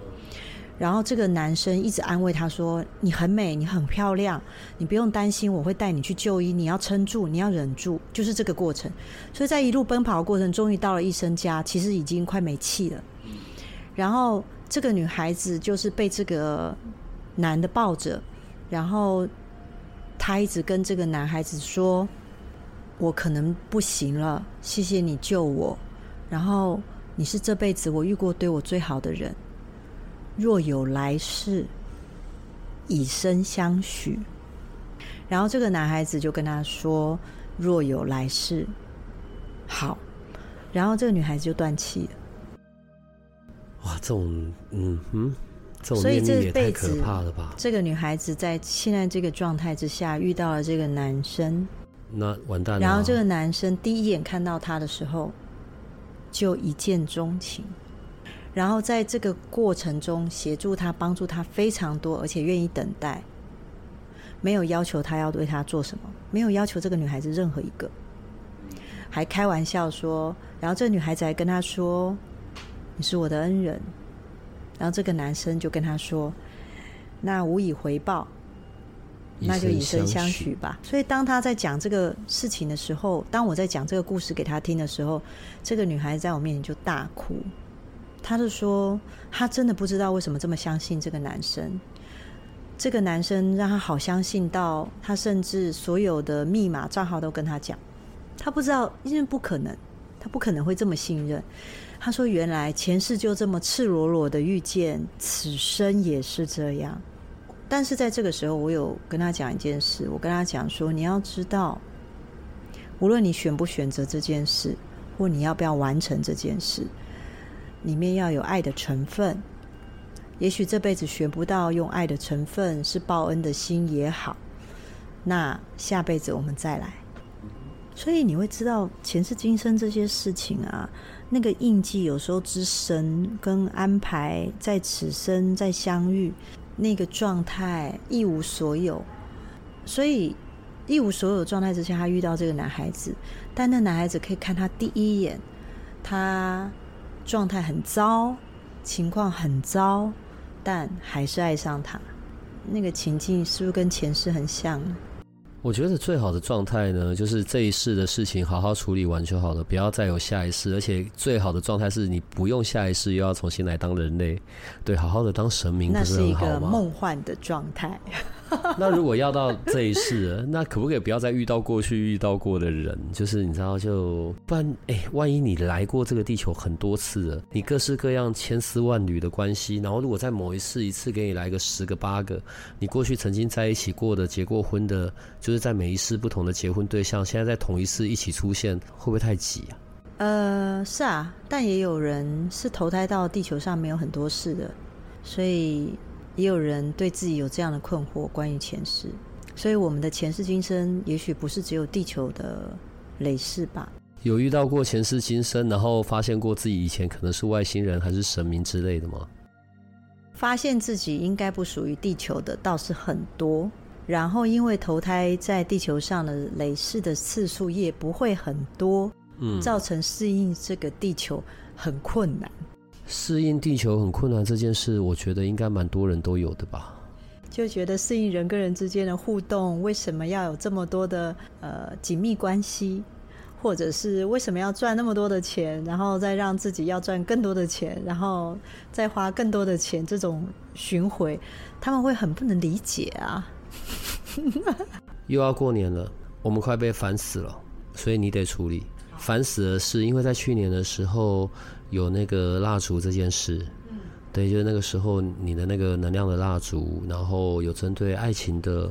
然后这个男生一直安慰她说：“你很美，你很漂亮，你不用担心，我会带你去就医。你要撑住，你要忍住，就是这个过程。所以在一路奔跑的过程，终于到了医生家，其实已经快没气了。然后这个女孩子就是被这个男的抱着，然后她一直跟这个男孩子说：“我可能不行了，谢谢你救我。然后你是这辈子我遇过对我最好的人，若有来世，以身相许。”然后这个男孩子就跟他说：“若有来世，好。”然后这个女孩子就断气了。哇，这种，嗯哼，这种念力也太可怕了吧？这个女孩子在现在这个状态之下遇到了这个男生，那完蛋了。然后这个男生第一眼看到她的时候，就一见钟情。然后在这个过程中协助他、帮助他非常多，而且愿意等待，没有要求他要对他做什么，没有要求这个女孩子任何一个，还开玩笑说，然后这个女孩子还跟他说。你是我的恩人，然后这个男生就跟他说：“那无以回报，那就以身相许吧。”所以当他在讲这个事情的时候，当我在讲这个故事给他听的时候，这个女孩子在我面前就大哭。他就说：“他真的不知道为什么这么相信这个男生，这个男生让他好相信到，他甚至所有的密码账号都跟他讲。他不知道，因为不可能，他不可能会这么信任。”他说：“原来前世就这么赤裸裸的遇见，此生也是这样。但是在这个时候，我有跟他讲一件事。我跟他讲说，你要知道，无论你选不选择这件事，或你要不要完成这件事，里面要有爱的成分。也许这辈子学不到用爱的成分，是报恩的心也好。那下辈子我们再来。所以你会知道前世今生这些事情啊。”那个印记有时候之深跟安排，在此生再相遇，那个状态一无所有，所以一无所有状态之下，他遇到这个男孩子，但那男孩子可以看他第一眼，他状态很糟，情况很糟，但还是爱上他，那个情境是不是跟前世很像？我觉得最好的状态呢，就是这一世的事情好好处理完就好了，不要再有下一世。而且最好的状态是你不用下一世，又要重新来当人类，对，好好的当神明？那是一个梦幻的状态。那如果要到这一世，那可不可以不要再遇到过去遇到过的人？就是你知道，就不然，哎、万一你来过这个地球很多次了，你各式各样千丝万缕的关系，然后如果在某一世一次给你来个十个八个，你过去曾经在一起过的、结过婚的，就是在每一世不同的结婚对象，现在在同一世一起出现，会不会太挤啊？呃，是啊，但也有人是投胎到地球上没有很多事的，所以。也有人对自己有这样的困惑，关于前世，所以我们的前世今生也许不是只有地球的累世吧？有遇到过前世今生，然后发现过自己以前可能是外星人还是神明之类的吗？发现自己应该不属于地球的倒是很多，然后因为投胎在地球上的累世的次数也不会很多，嗯，造成适应这个地球很困难。适应地球很困难这件事，我觉得应该蛮多人都有的吧。就觉得适应人跟人之间的互动，为什么要有这么多的呃紧密关系，或者是为什么要赚那么多的钱，然后再让自己要赚更多的钱，然后再花更多的钱，这种巡回，他们会很不能理解啊。又要过年了，我们快被烦死了，所以你得处理。烦死的是，因为在去年的时候。有那个蜡烛这件事，嗯对，就是那个时候你的那个能量的蜡烛，然后有针对爱情的，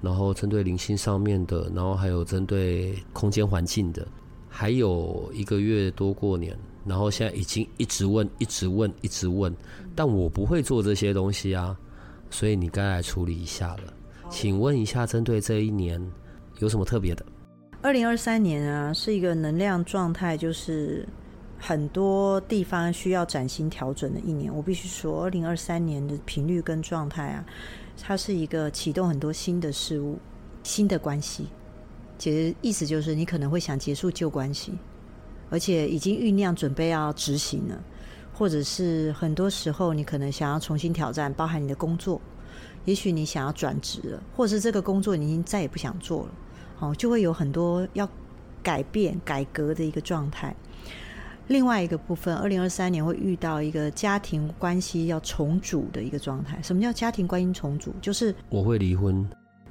然后针对灵性上面的，然后还有针对空间环境的，还有一个月多过年，然后现在已经一直问，一直问，一直问，但我不会做这些东西啊，所以你该来处理一下了。请问一下，针对这一年有什么特别的？二零二三年啊，是一个能量状态，就是。很多地方需要崭新调整的一年，我必须说，二零二三年的频率跟状态啊，它是一个启动很多新的事物、新的关系。其实意思就是，你可能会想结束旧关系，而且已经酝酿准备要执行了，或者是很多时候你可能想要重新挑战，包含你的工作，也许你想要转职了，或者是这个工作你已经再也不想做了，哦，就会有很多要改变、改革的一个状态。另外一个部分，二零二三年会遇到一个家庭关系要重组的一个状态。什么叫家庭关系重组？就是我会离婚，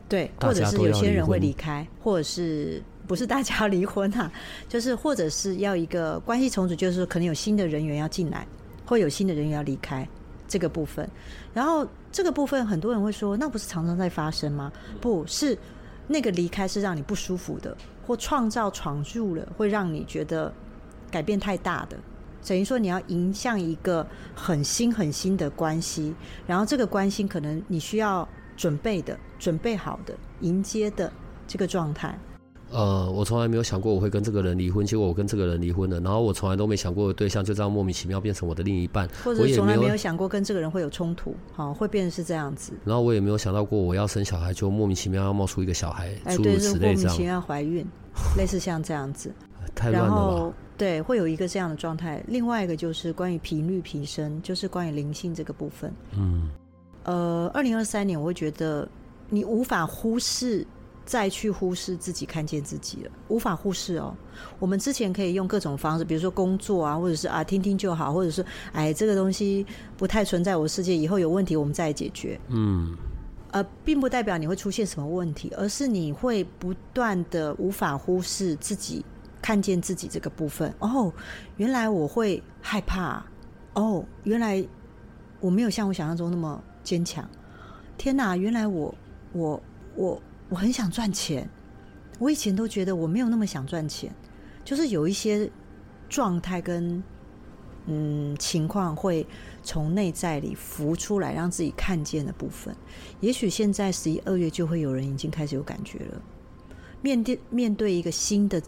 对，或者是有些人会离开，或者是不是大家要离婚啊？就是或者是要一个关系重组，就是可能有新的人员要进来，会有新的人员要离开这个部分。然后这个部分很多人会说，那不是常常在发生吗？不是，那个离开是让你不舒服的，或创造闯入了，会让你觉得。改变太大的，等于说你要迎向一个很新很新的关系，然后这个关系可能你需要准备的、准备好的、迎接的这个状态。呃，我从来没有想过我会跟这个人离婚，结果我跟这个人离婚了。然后我从来都没想过的对象就这样莫名其妙变成我的另一半，或者从来没有想过跟这个人会有冲突，好，会变成是这样子。然后我也没有想到过我要生小孩，就莫名其妙要冒出一个小孩，诸如此类这样。莫名其妙怀孕，类似像这样子，太乱了吧。然后对，会有一个这样的状态。另外一个就是关于频率提升，就是关于灵性这个部分。嗯，呃，二零二三年我会觉得你无法忽视，再去忽视自己，看见自己了，无法忽视哦。我们之前可以用各种方式，比如说工作啊，或者是啊听听就好，或者是哎这个东西不太存在我的世界，以后有问题我们再来解决。嗯，呃，并不代表你会出现什么问题，而是你会不断的无法忽视自己。看见自己这个部分哦，原来我会害怕哦，原来我没有像我想象中那么坚强。天哪，原来我我我我很想赚钱，我以前都觉得我没有那么想赚钱，就是有一些状态跟嗯情况会从内在里浮出来，让自己看见的部分。也许现在十一二月就会有人已经开始有感觉了，面对面对一个新的。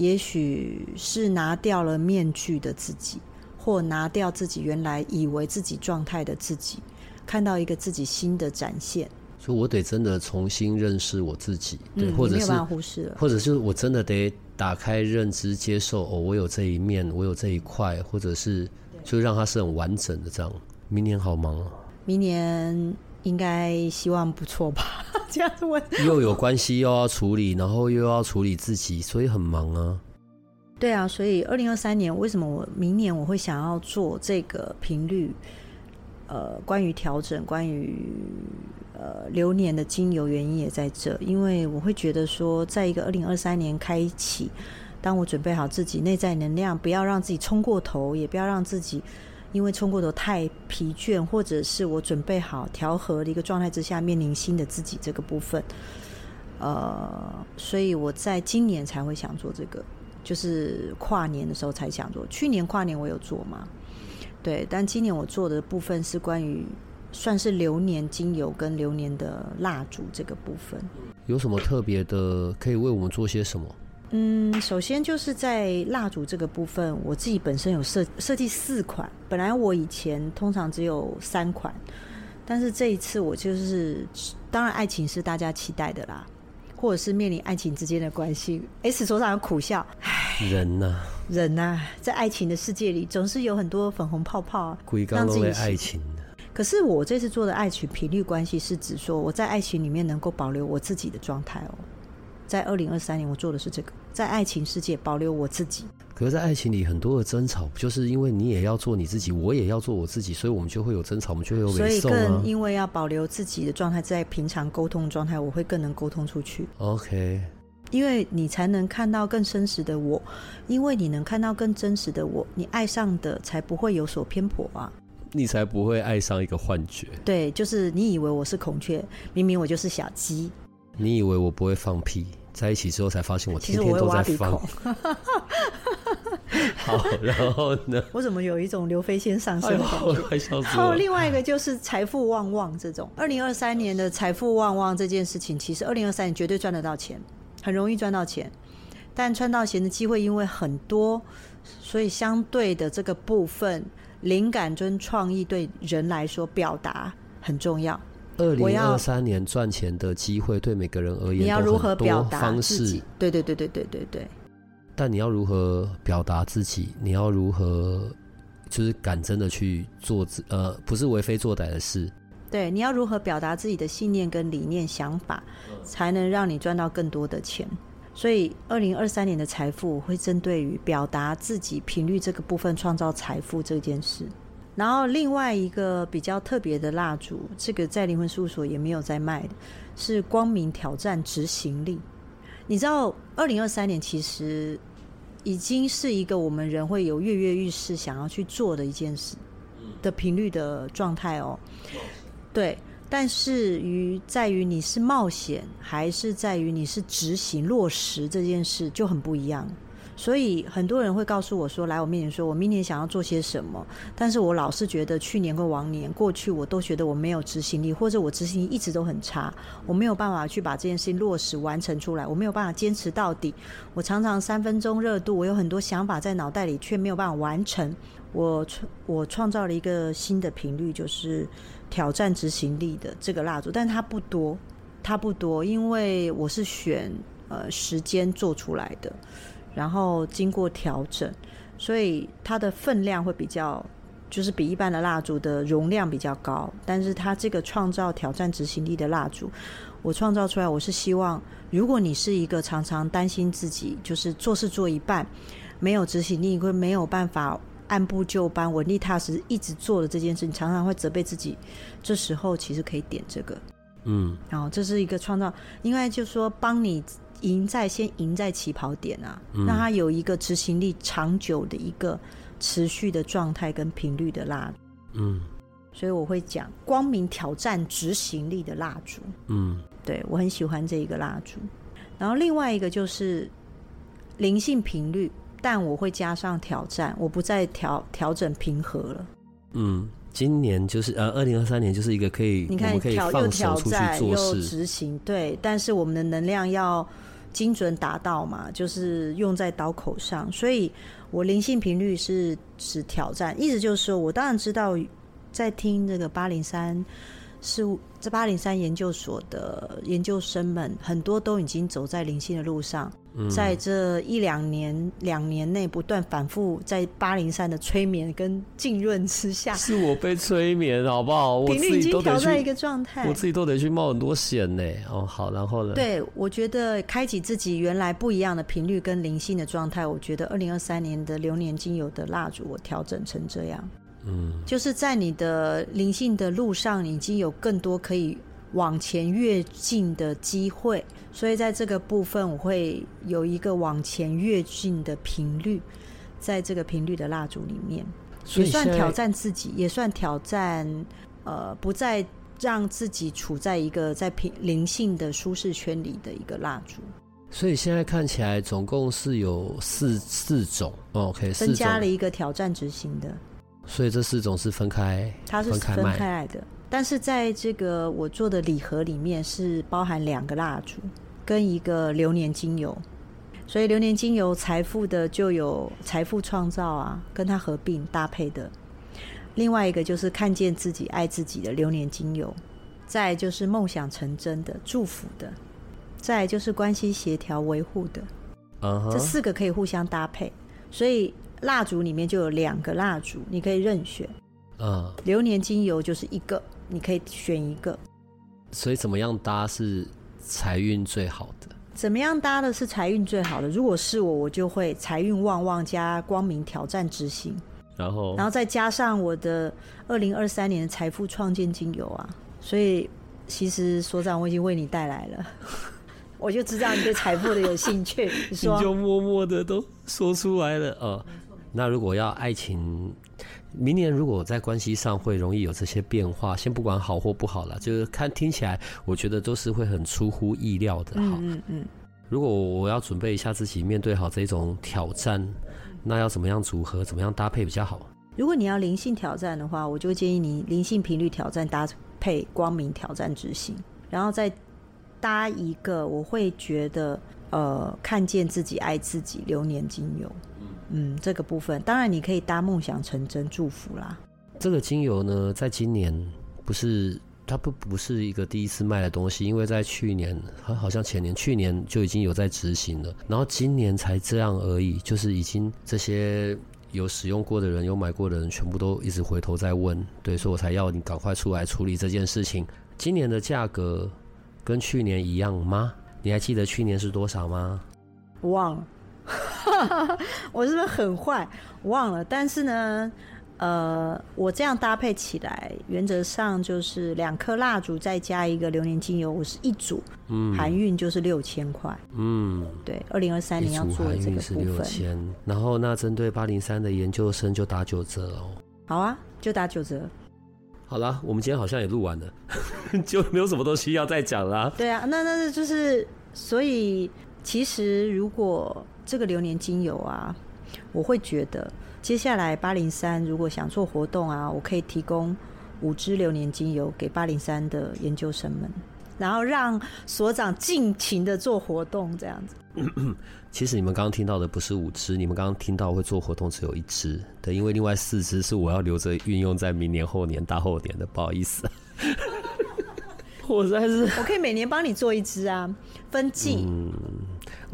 也许是拿掉了面具的自己，或拿掉自己原来以为自己状态的自己，看到一个自己新的展现。所以我得真的重新认识我自己，对，嗯、或者是忽视了，或者是我真的得打开认知，接受哦，我有这一面，我有这一块，或者是就让它是很完整的这样。明年好忙啊！明年应该希望不错吧？这样子问，又有关系又要处理，然后又要处理自己，所以很忙啊。对啊，所以二零二三年为什么我明年我会想要做这个频率？呃，关于调整，关于呃流年的精油原因也在这，因为我会觉得说，在一个二零二三年开启，当我准备好自己内在能量，不要让自己冲过头，也不要让自己。因为冲过头太疲倦，或者是我准备好调和的一个状态之下，面临新的自己这个部分，呃，所以我在今年才会想做这个，就是跨年的时候才想做。去年跨年我有做吗？对，但今年我做的部分是关于算是流年精油跟流年的蜡烛这个部分。有什么特别的可以为我们做些什么？嗯，首先就是在蜡烛这个部分，我自己本身有设设计四款。本来我以前通常只有三款，但是这一次我就是，当然爱情是大家期待的啦，或者是面临爱情之间的关系。S 手上有苦笑，唉，人呐、啊，人呐、啊，在爱情的世界里总是有很多粉红泡泡，让自己爱情。可是我这次做的爱情频率关系是指说我在爱情里面能够保留我自己的状态哦。在二零二三年，我做的是这个，在爱情世界保留我自己。可是，在爱情里很多的争吵，不就是因为你也要做你自己，我也要做我自己，所以我们就会有争吵，我们就会有、啊。所以更因为要保留自己的状态，在平常沟通状态，我会更能沟通出去。OK，因为你才能看到更真实的我，因为你能看到更真实的我，你爱上的才不会有所偏颇啊，你才不会爱上一个幻觉。对，就是你以为我是孔雀，明明我就是小鸡。你以为我不会放屁？在一起之后才发现，我天天都在放。好，然后呢？我怎么有一种刘飞先上身的感觉？哎、好，另外一个就是财富旺旺这种。二零二三年的财富旺旺这件事情，其实二零二三年绝对赚得到钱，很容易赚到钱。但赚到钱的机会因为很多，所以相对的这个部分，灵感跟创意对人来说表达很重要。二零二三年赚钱的机会对每个人而言，你要如何表达方式？对对对对对对对。但你要如何表达自己？你要如何就是敢真的去做自呃，不是为非作歹的事。对，你要如何表达自己的信念跟理念、想法，才能让你赚到更多的钱？所以二零二三年的财富我会针对于表达自己频率这个部分创造财富这件事。然后另外一个比较特别的蜡烛，这个在灵魂事务所也没有在卖的，是光明挑战执行力。你知道，二零二三年其实已经是一个我们人会有跃跃欲试想要去做的一件事的频率的状态哦。对，但是于在于你是冒险，还是在于你是执行落实这件事就很不一样。所以很多人会告诉我说：“来我面前说，我明年想要做些什么。”但是我老是觉得去年跟往年过去，我都觉得我没有执行力，或者我执行力一直都很差，我没有办法去把这件事情落实完成出来，我没有办法坚持到底。我常常三分钟热度，我有很多想法在脑袋里，却没有办法完成。我创我创造了一个新的频率，就是挑战执行力的这个蜡烛，但它不多，它不多，因为我是选呃时间做出来的。然后经过调整，所以它的分量会比较，就是比一般的蜡烛的容量比较高。但是它这个创造挑战执行力的蜡烛，我创造出来，我是希望，如果你是一个常常担心自己就是做事做一半没有执行力，会没有办法按部就班、稳扎踏实一直做的这件事，你常常会责备自己。这时候其实可以点这个，嗯，然后这是一个创造，应该就是说帮你。赢在先赢在起跑点啊，让它有一个执行力长久的一个持续的状态跟频率的蜡烛，嗯，所以我会讲光明挑战执行力的蜡烛，嗯，对，我很喜欢这一个蜡烛。然后另外一个就是灵性频率，但我会加上挑战，我不再调调整平和了。嗯，今年就是呃，二零二三年就是一个可以，你看可以挑又挑战又执行，对，但是我们的能量要。精准达到嘛，就是用在刀口上，所以我灵性频率是是挑战，意思就是说我当然知道，在听这个八零三是这八零三研究所的研究生们，很多都已经走在灵性的路上。在这一两年两年内，不断反复在八零三的催眠跟浸润之下，是我被催眠，好不好？我自己都调在一个状态，我自己都得去冒很多险呢。哦，好，然后呢？对，我觉得开启自己原来不一样的频率跟灵性的状态，我觉得二零二三年的流年精油的蜡烛，我调整成这样。嗯，就是在你的灵性的路上，你已经有更多可以往前跃进的机会。所以在这个部分，我会有一个往前跃进的频率，在这个频率的蜡烛里面，也算挑战自己，也算挑战呃，不再让自己处在一个在平灵性的舒适圈里的一个蜡烛。所以现在看起来，总共是有四四种，OK，增加了一个挑战执行的。所以这四种是分开，它是分开来的。但是在这个我做的礼盒里面是包含两个蜡烛跟一个流年精油，所以流年精油财富的就有财富创造啊，跟它合并搭配的。另外一个就是看见自己爱自己的流年精油，再就是梦想成真的祝福的，再就是关系协调维护的。Uh huh. 这四个可以互相搭配，所以蜡烛里面就有两个蜡烛，你可以任选。嗯，流年精油就是一个。你可以选一个，所以怎么样搭是财运最好的？怎么样搭的是财运最好的？如果是我，我就会财运旺旺加光明挑战之星，然后然后再加上我的二零二三年的财富创建精油啊。所以其实所长我已经为你带来了，我就知道你对财富的有兴趣，你，说 你就默默的都说出来了。呃，那如果要爱情？明年如果在关系上会容易有这些变化，先不管好或不好了，就是看听起来，我觉得都是会很出乎意料的。好，嗯嗯。如果我要准备一下自己面对好这种挑战，那要怎么样组合，怎么样搭配比较好？如果你要灵性挑战的话，我就建议你灵性频率挑战搭配光明挑战执行，然后再搭一个，我会觉得呃，看见自己爱自己流年精油。嗯，这个部分当然你可以搭梦想成真祝福啦。这个精油呢，在今年不是它不不是一个第一次卖的东西，因为在去年它好像前年去年就已经有在执行了，然后今年才这样而已，就是已经这些有使用过的人、有买过的人，全部都一直回头在问，对，所以我才要你赶快出来处理这件事情。今年的价格跟去年一样吗？你还记得去年是多少吗？忘了，我是不是很坏？忘了。但是呢，呃，我这样搭配起来，原则上就是两颗蜡烛再加一个流年精油，我是一组，嗯，含运就是六千块，嗯，对，二零二三年要做的这个部分。然后那针对八零三的研究生就打九折哦。好啊，就打九折。好了，我们今天好像也录完了，就没有什么东西要再讲了。对啊，那那就是，所以其实如果这个流年精油啊，我会觉得接下来八零三如果想做活动啊，我可以提供五支流年精油给八零三的研究生们。然后让所长尽情的做活动，这样子。其实你们刚刚听到的不是五支，你们刚刚听到会做活动只有一支，对，因为另外四支是我要留着运用在明年、后年、大后年的，不好意思。我实在是，我可以每年帮你做一支啊，分季。嗯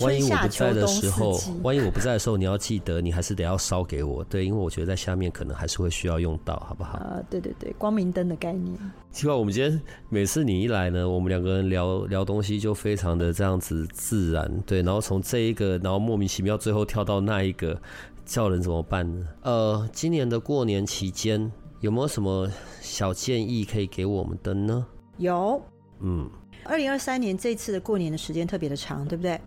万一我不在的时候，万一我不在的时候，你要记得，你还是得要烧给我，对，因为我觉得在下面可能还是会需要用到，好不好？啊，对对对，光明灯的概念。奇怪，我们今天每次你一来呢，我们两个人聊聊东西就非常的这样子自然，对，然后从这一个，然后莫名其妙最后跳到那一个，叫人怎么办呢？呃，今年的过年期间有没有什么小建议可以给我们的呢？有，嗯，二零二三年这次的过年的时间特别的长，对不对？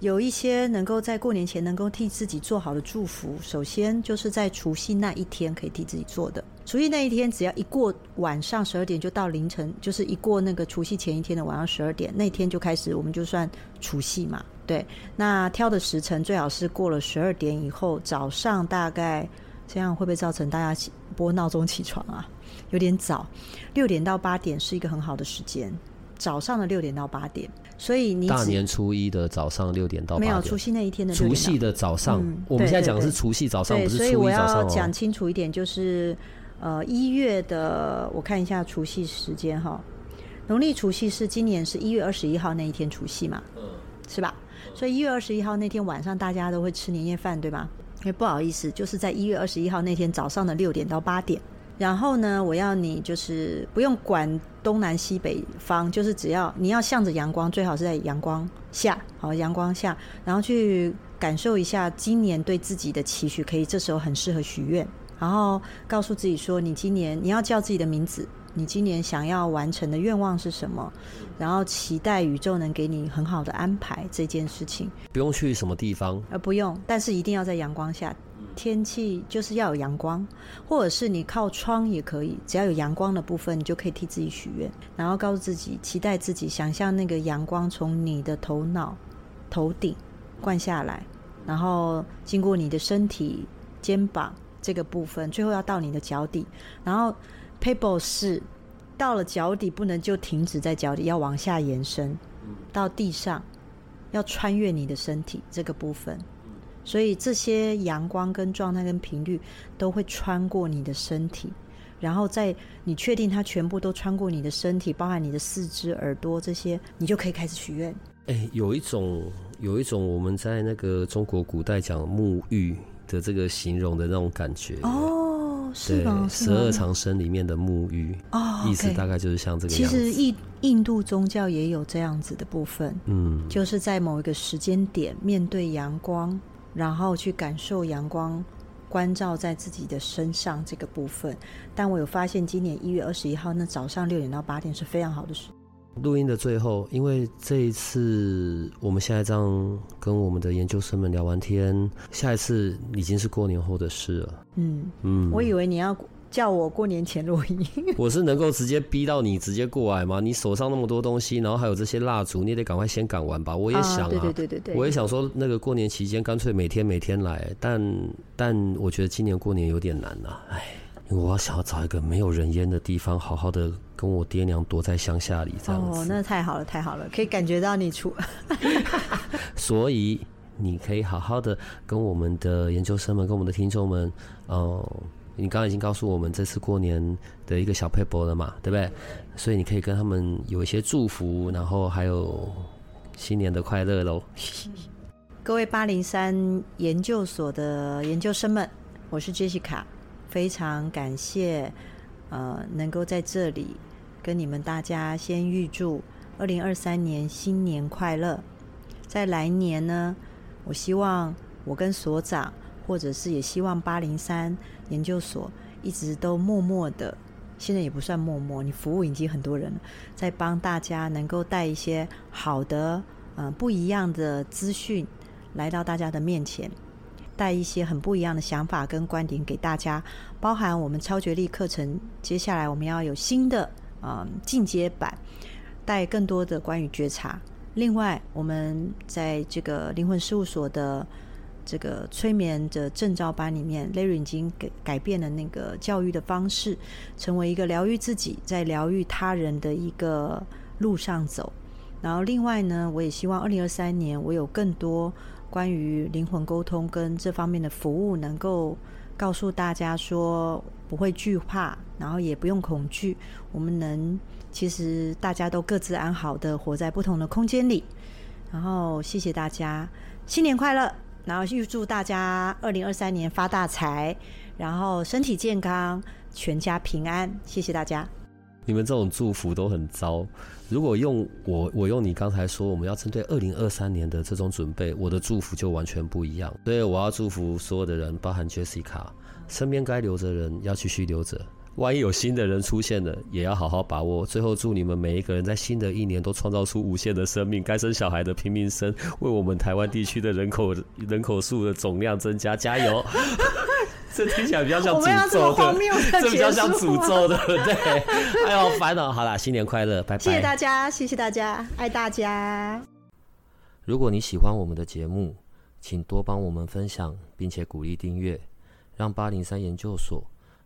有一些能够在过年前能够替自己做好的祝福，首先就是在除夕那一天可以替自己做的。除夕那一天，只要一过晚上十二点，就到凌晨，就是一过那个除夕前一天的晚上十二点，那天就开始，我们就算除夕嘛。对，那挑的时辰最好是过了十二点以后，早上大概这样会不会造成大家起拨闹钟起床啊？有点早，六点到八点是一个很好的时间，早上的六点到八点。所以你大年初一的早上六点到没有除夕那一天的除夕的早上，嗯、我们现在讲的是除夕早上，不是初一早上。所以我要讲清楚一点，就是呃一月的，我看一下除夕时间哈，农历除夕是今年是一月二十一号那一天除夕嘛，嗯，是吧？所以一月二十一号那天晚上大家都会吃年夜饭，对吧？因为不好意思，就是在一月二十一号那天早上的六点到八点。然后呢，我要你就是不用管东南西北方，就是只要你要向着阳光，最好是在阳光下，好，阳光下，然后去感受一下今年对自己的期许，可以这时候很适合许愿，然后告诉自己说，你今年你要叫自己的名字，你今年想要完成的愿望是什么，然后期待宇宙能给你很好的安排这件事情。不用去什么地方，呃，不用，但是一定要在阳光下。天气就是要有阳光，或者是你靠窗也可以，只要有阳光的部分，你就可以替自己许愿，然后告诉自己，期待自己，想象那个阳光从你的头脑、头顶灌下来，然后经过你的身体、肩膀这个部分，最后要到你的脚底。然后，paper 是到了脚底，不能就停止在脚底，要往下延伸到地上，要穿越你的身体这个部分。所以这些阳光跟状态跟频率都会穿过你的身体，然后在你确定它全部都穿过你的身体，包含你的四肢、耳朵这些，你就可以开始许愿。哎、欸，有一种有一种我们在那个中国古代讲沐浴的这个形容的那种感觉哦，是吗？十二长生里面的沐浴哦，意思大概就是像这个样子。其实印印度宗教也有这样子的部分，嗯，就是在某一个时间点面对阳光。然后去感受阳光关照在自己的身上这个部分，但我有发现，今年一月二十一号那早上六点到八点是非常好的时。录音的最后，因为这一次我们现在这样跟我们的研究生们聊完天，下一次已经是过年后的事了。嗯嗯，我以为你要。叫我过年前录音，我是能够直接逼到你直接过来吗？你手上那么多东西，然后还有这些蜡烛，你也得赶快先赶完吧。我也想啊，对对对对对，我也想说那个过年期间干脆每天每天来，但但我觉得今年过年有点难呐，哎，因为我要想要找一个没有人烟的地方，好好的跟我爹娘躲在乡下里这样子。哦，那太好了太好了，可以感觉到你出 所以你可以好好的跟我们的研究生们，跟我们的听众们，哦、呃。你刚刚已经告诉我们这次过年的一个小撇步了嘛，对不对？所以你可以跟他们有一些祝福，然后还有新年的快乐喽。各位八零三研究所的研究生们，我是 Jessica，非常感谢呃能够在这里跟你们大家先预祝二零二三年新年快乐，在来年呢我希望我跟所长，或者是也希望八零三研究所一直都默默的，现在也不算默默，你服务已经很多人了，在帮大家能够带一些好的，嗯、不一样的资讯来到大家的面前，带一些很不一样的想法跟观点给大家，包含我们超觉力课程，接下来我们要有新的，嗯、进阶版，带更多的关于觉察。另外，我们在这个灵魂事务所的这个催眠的证照班里面，Larry 已经改改变了那个教育的方式，成为一个疗愈自己，在疗愈他人的一个路上走。然后，另外呢，我也希望二零二三年我有更多关于灵魂沟通跟这方面的服务，能够告诉大家说不会惧怕，然后也不用恐惧，我们能。其实大家都各自安好的活在不同的空间里，然后谢谢大家，新年快乐！然后预祝大家二零二三年发大财，然后身体健康，全家平安。谢谢大家。你们这种祝福都很糟。如果用我，我用你刚才说我们要针对二零二三年的这种准备，我的祝福就完全不一样。所以我要祝福所有的人，包含 Jessica，身边该留着人要继续留着。万一有新的人出现了，也要好好把握。最后，祝你们每一个人在新的一年都创造出无限的生命，该生小孩的拼命生，为我们台湾地区的人口人口数的总量增加，加油！这听起来比较像诅咒的，这比较像诅咒的，对。哎呦，烦恼！好啦，新年快乐，拜拜！谢谢大家，谢谢大家，爱大家。如果你喜欢我们的节目，请多帮我们分享，并且鼓励订阅，让八零三研究所。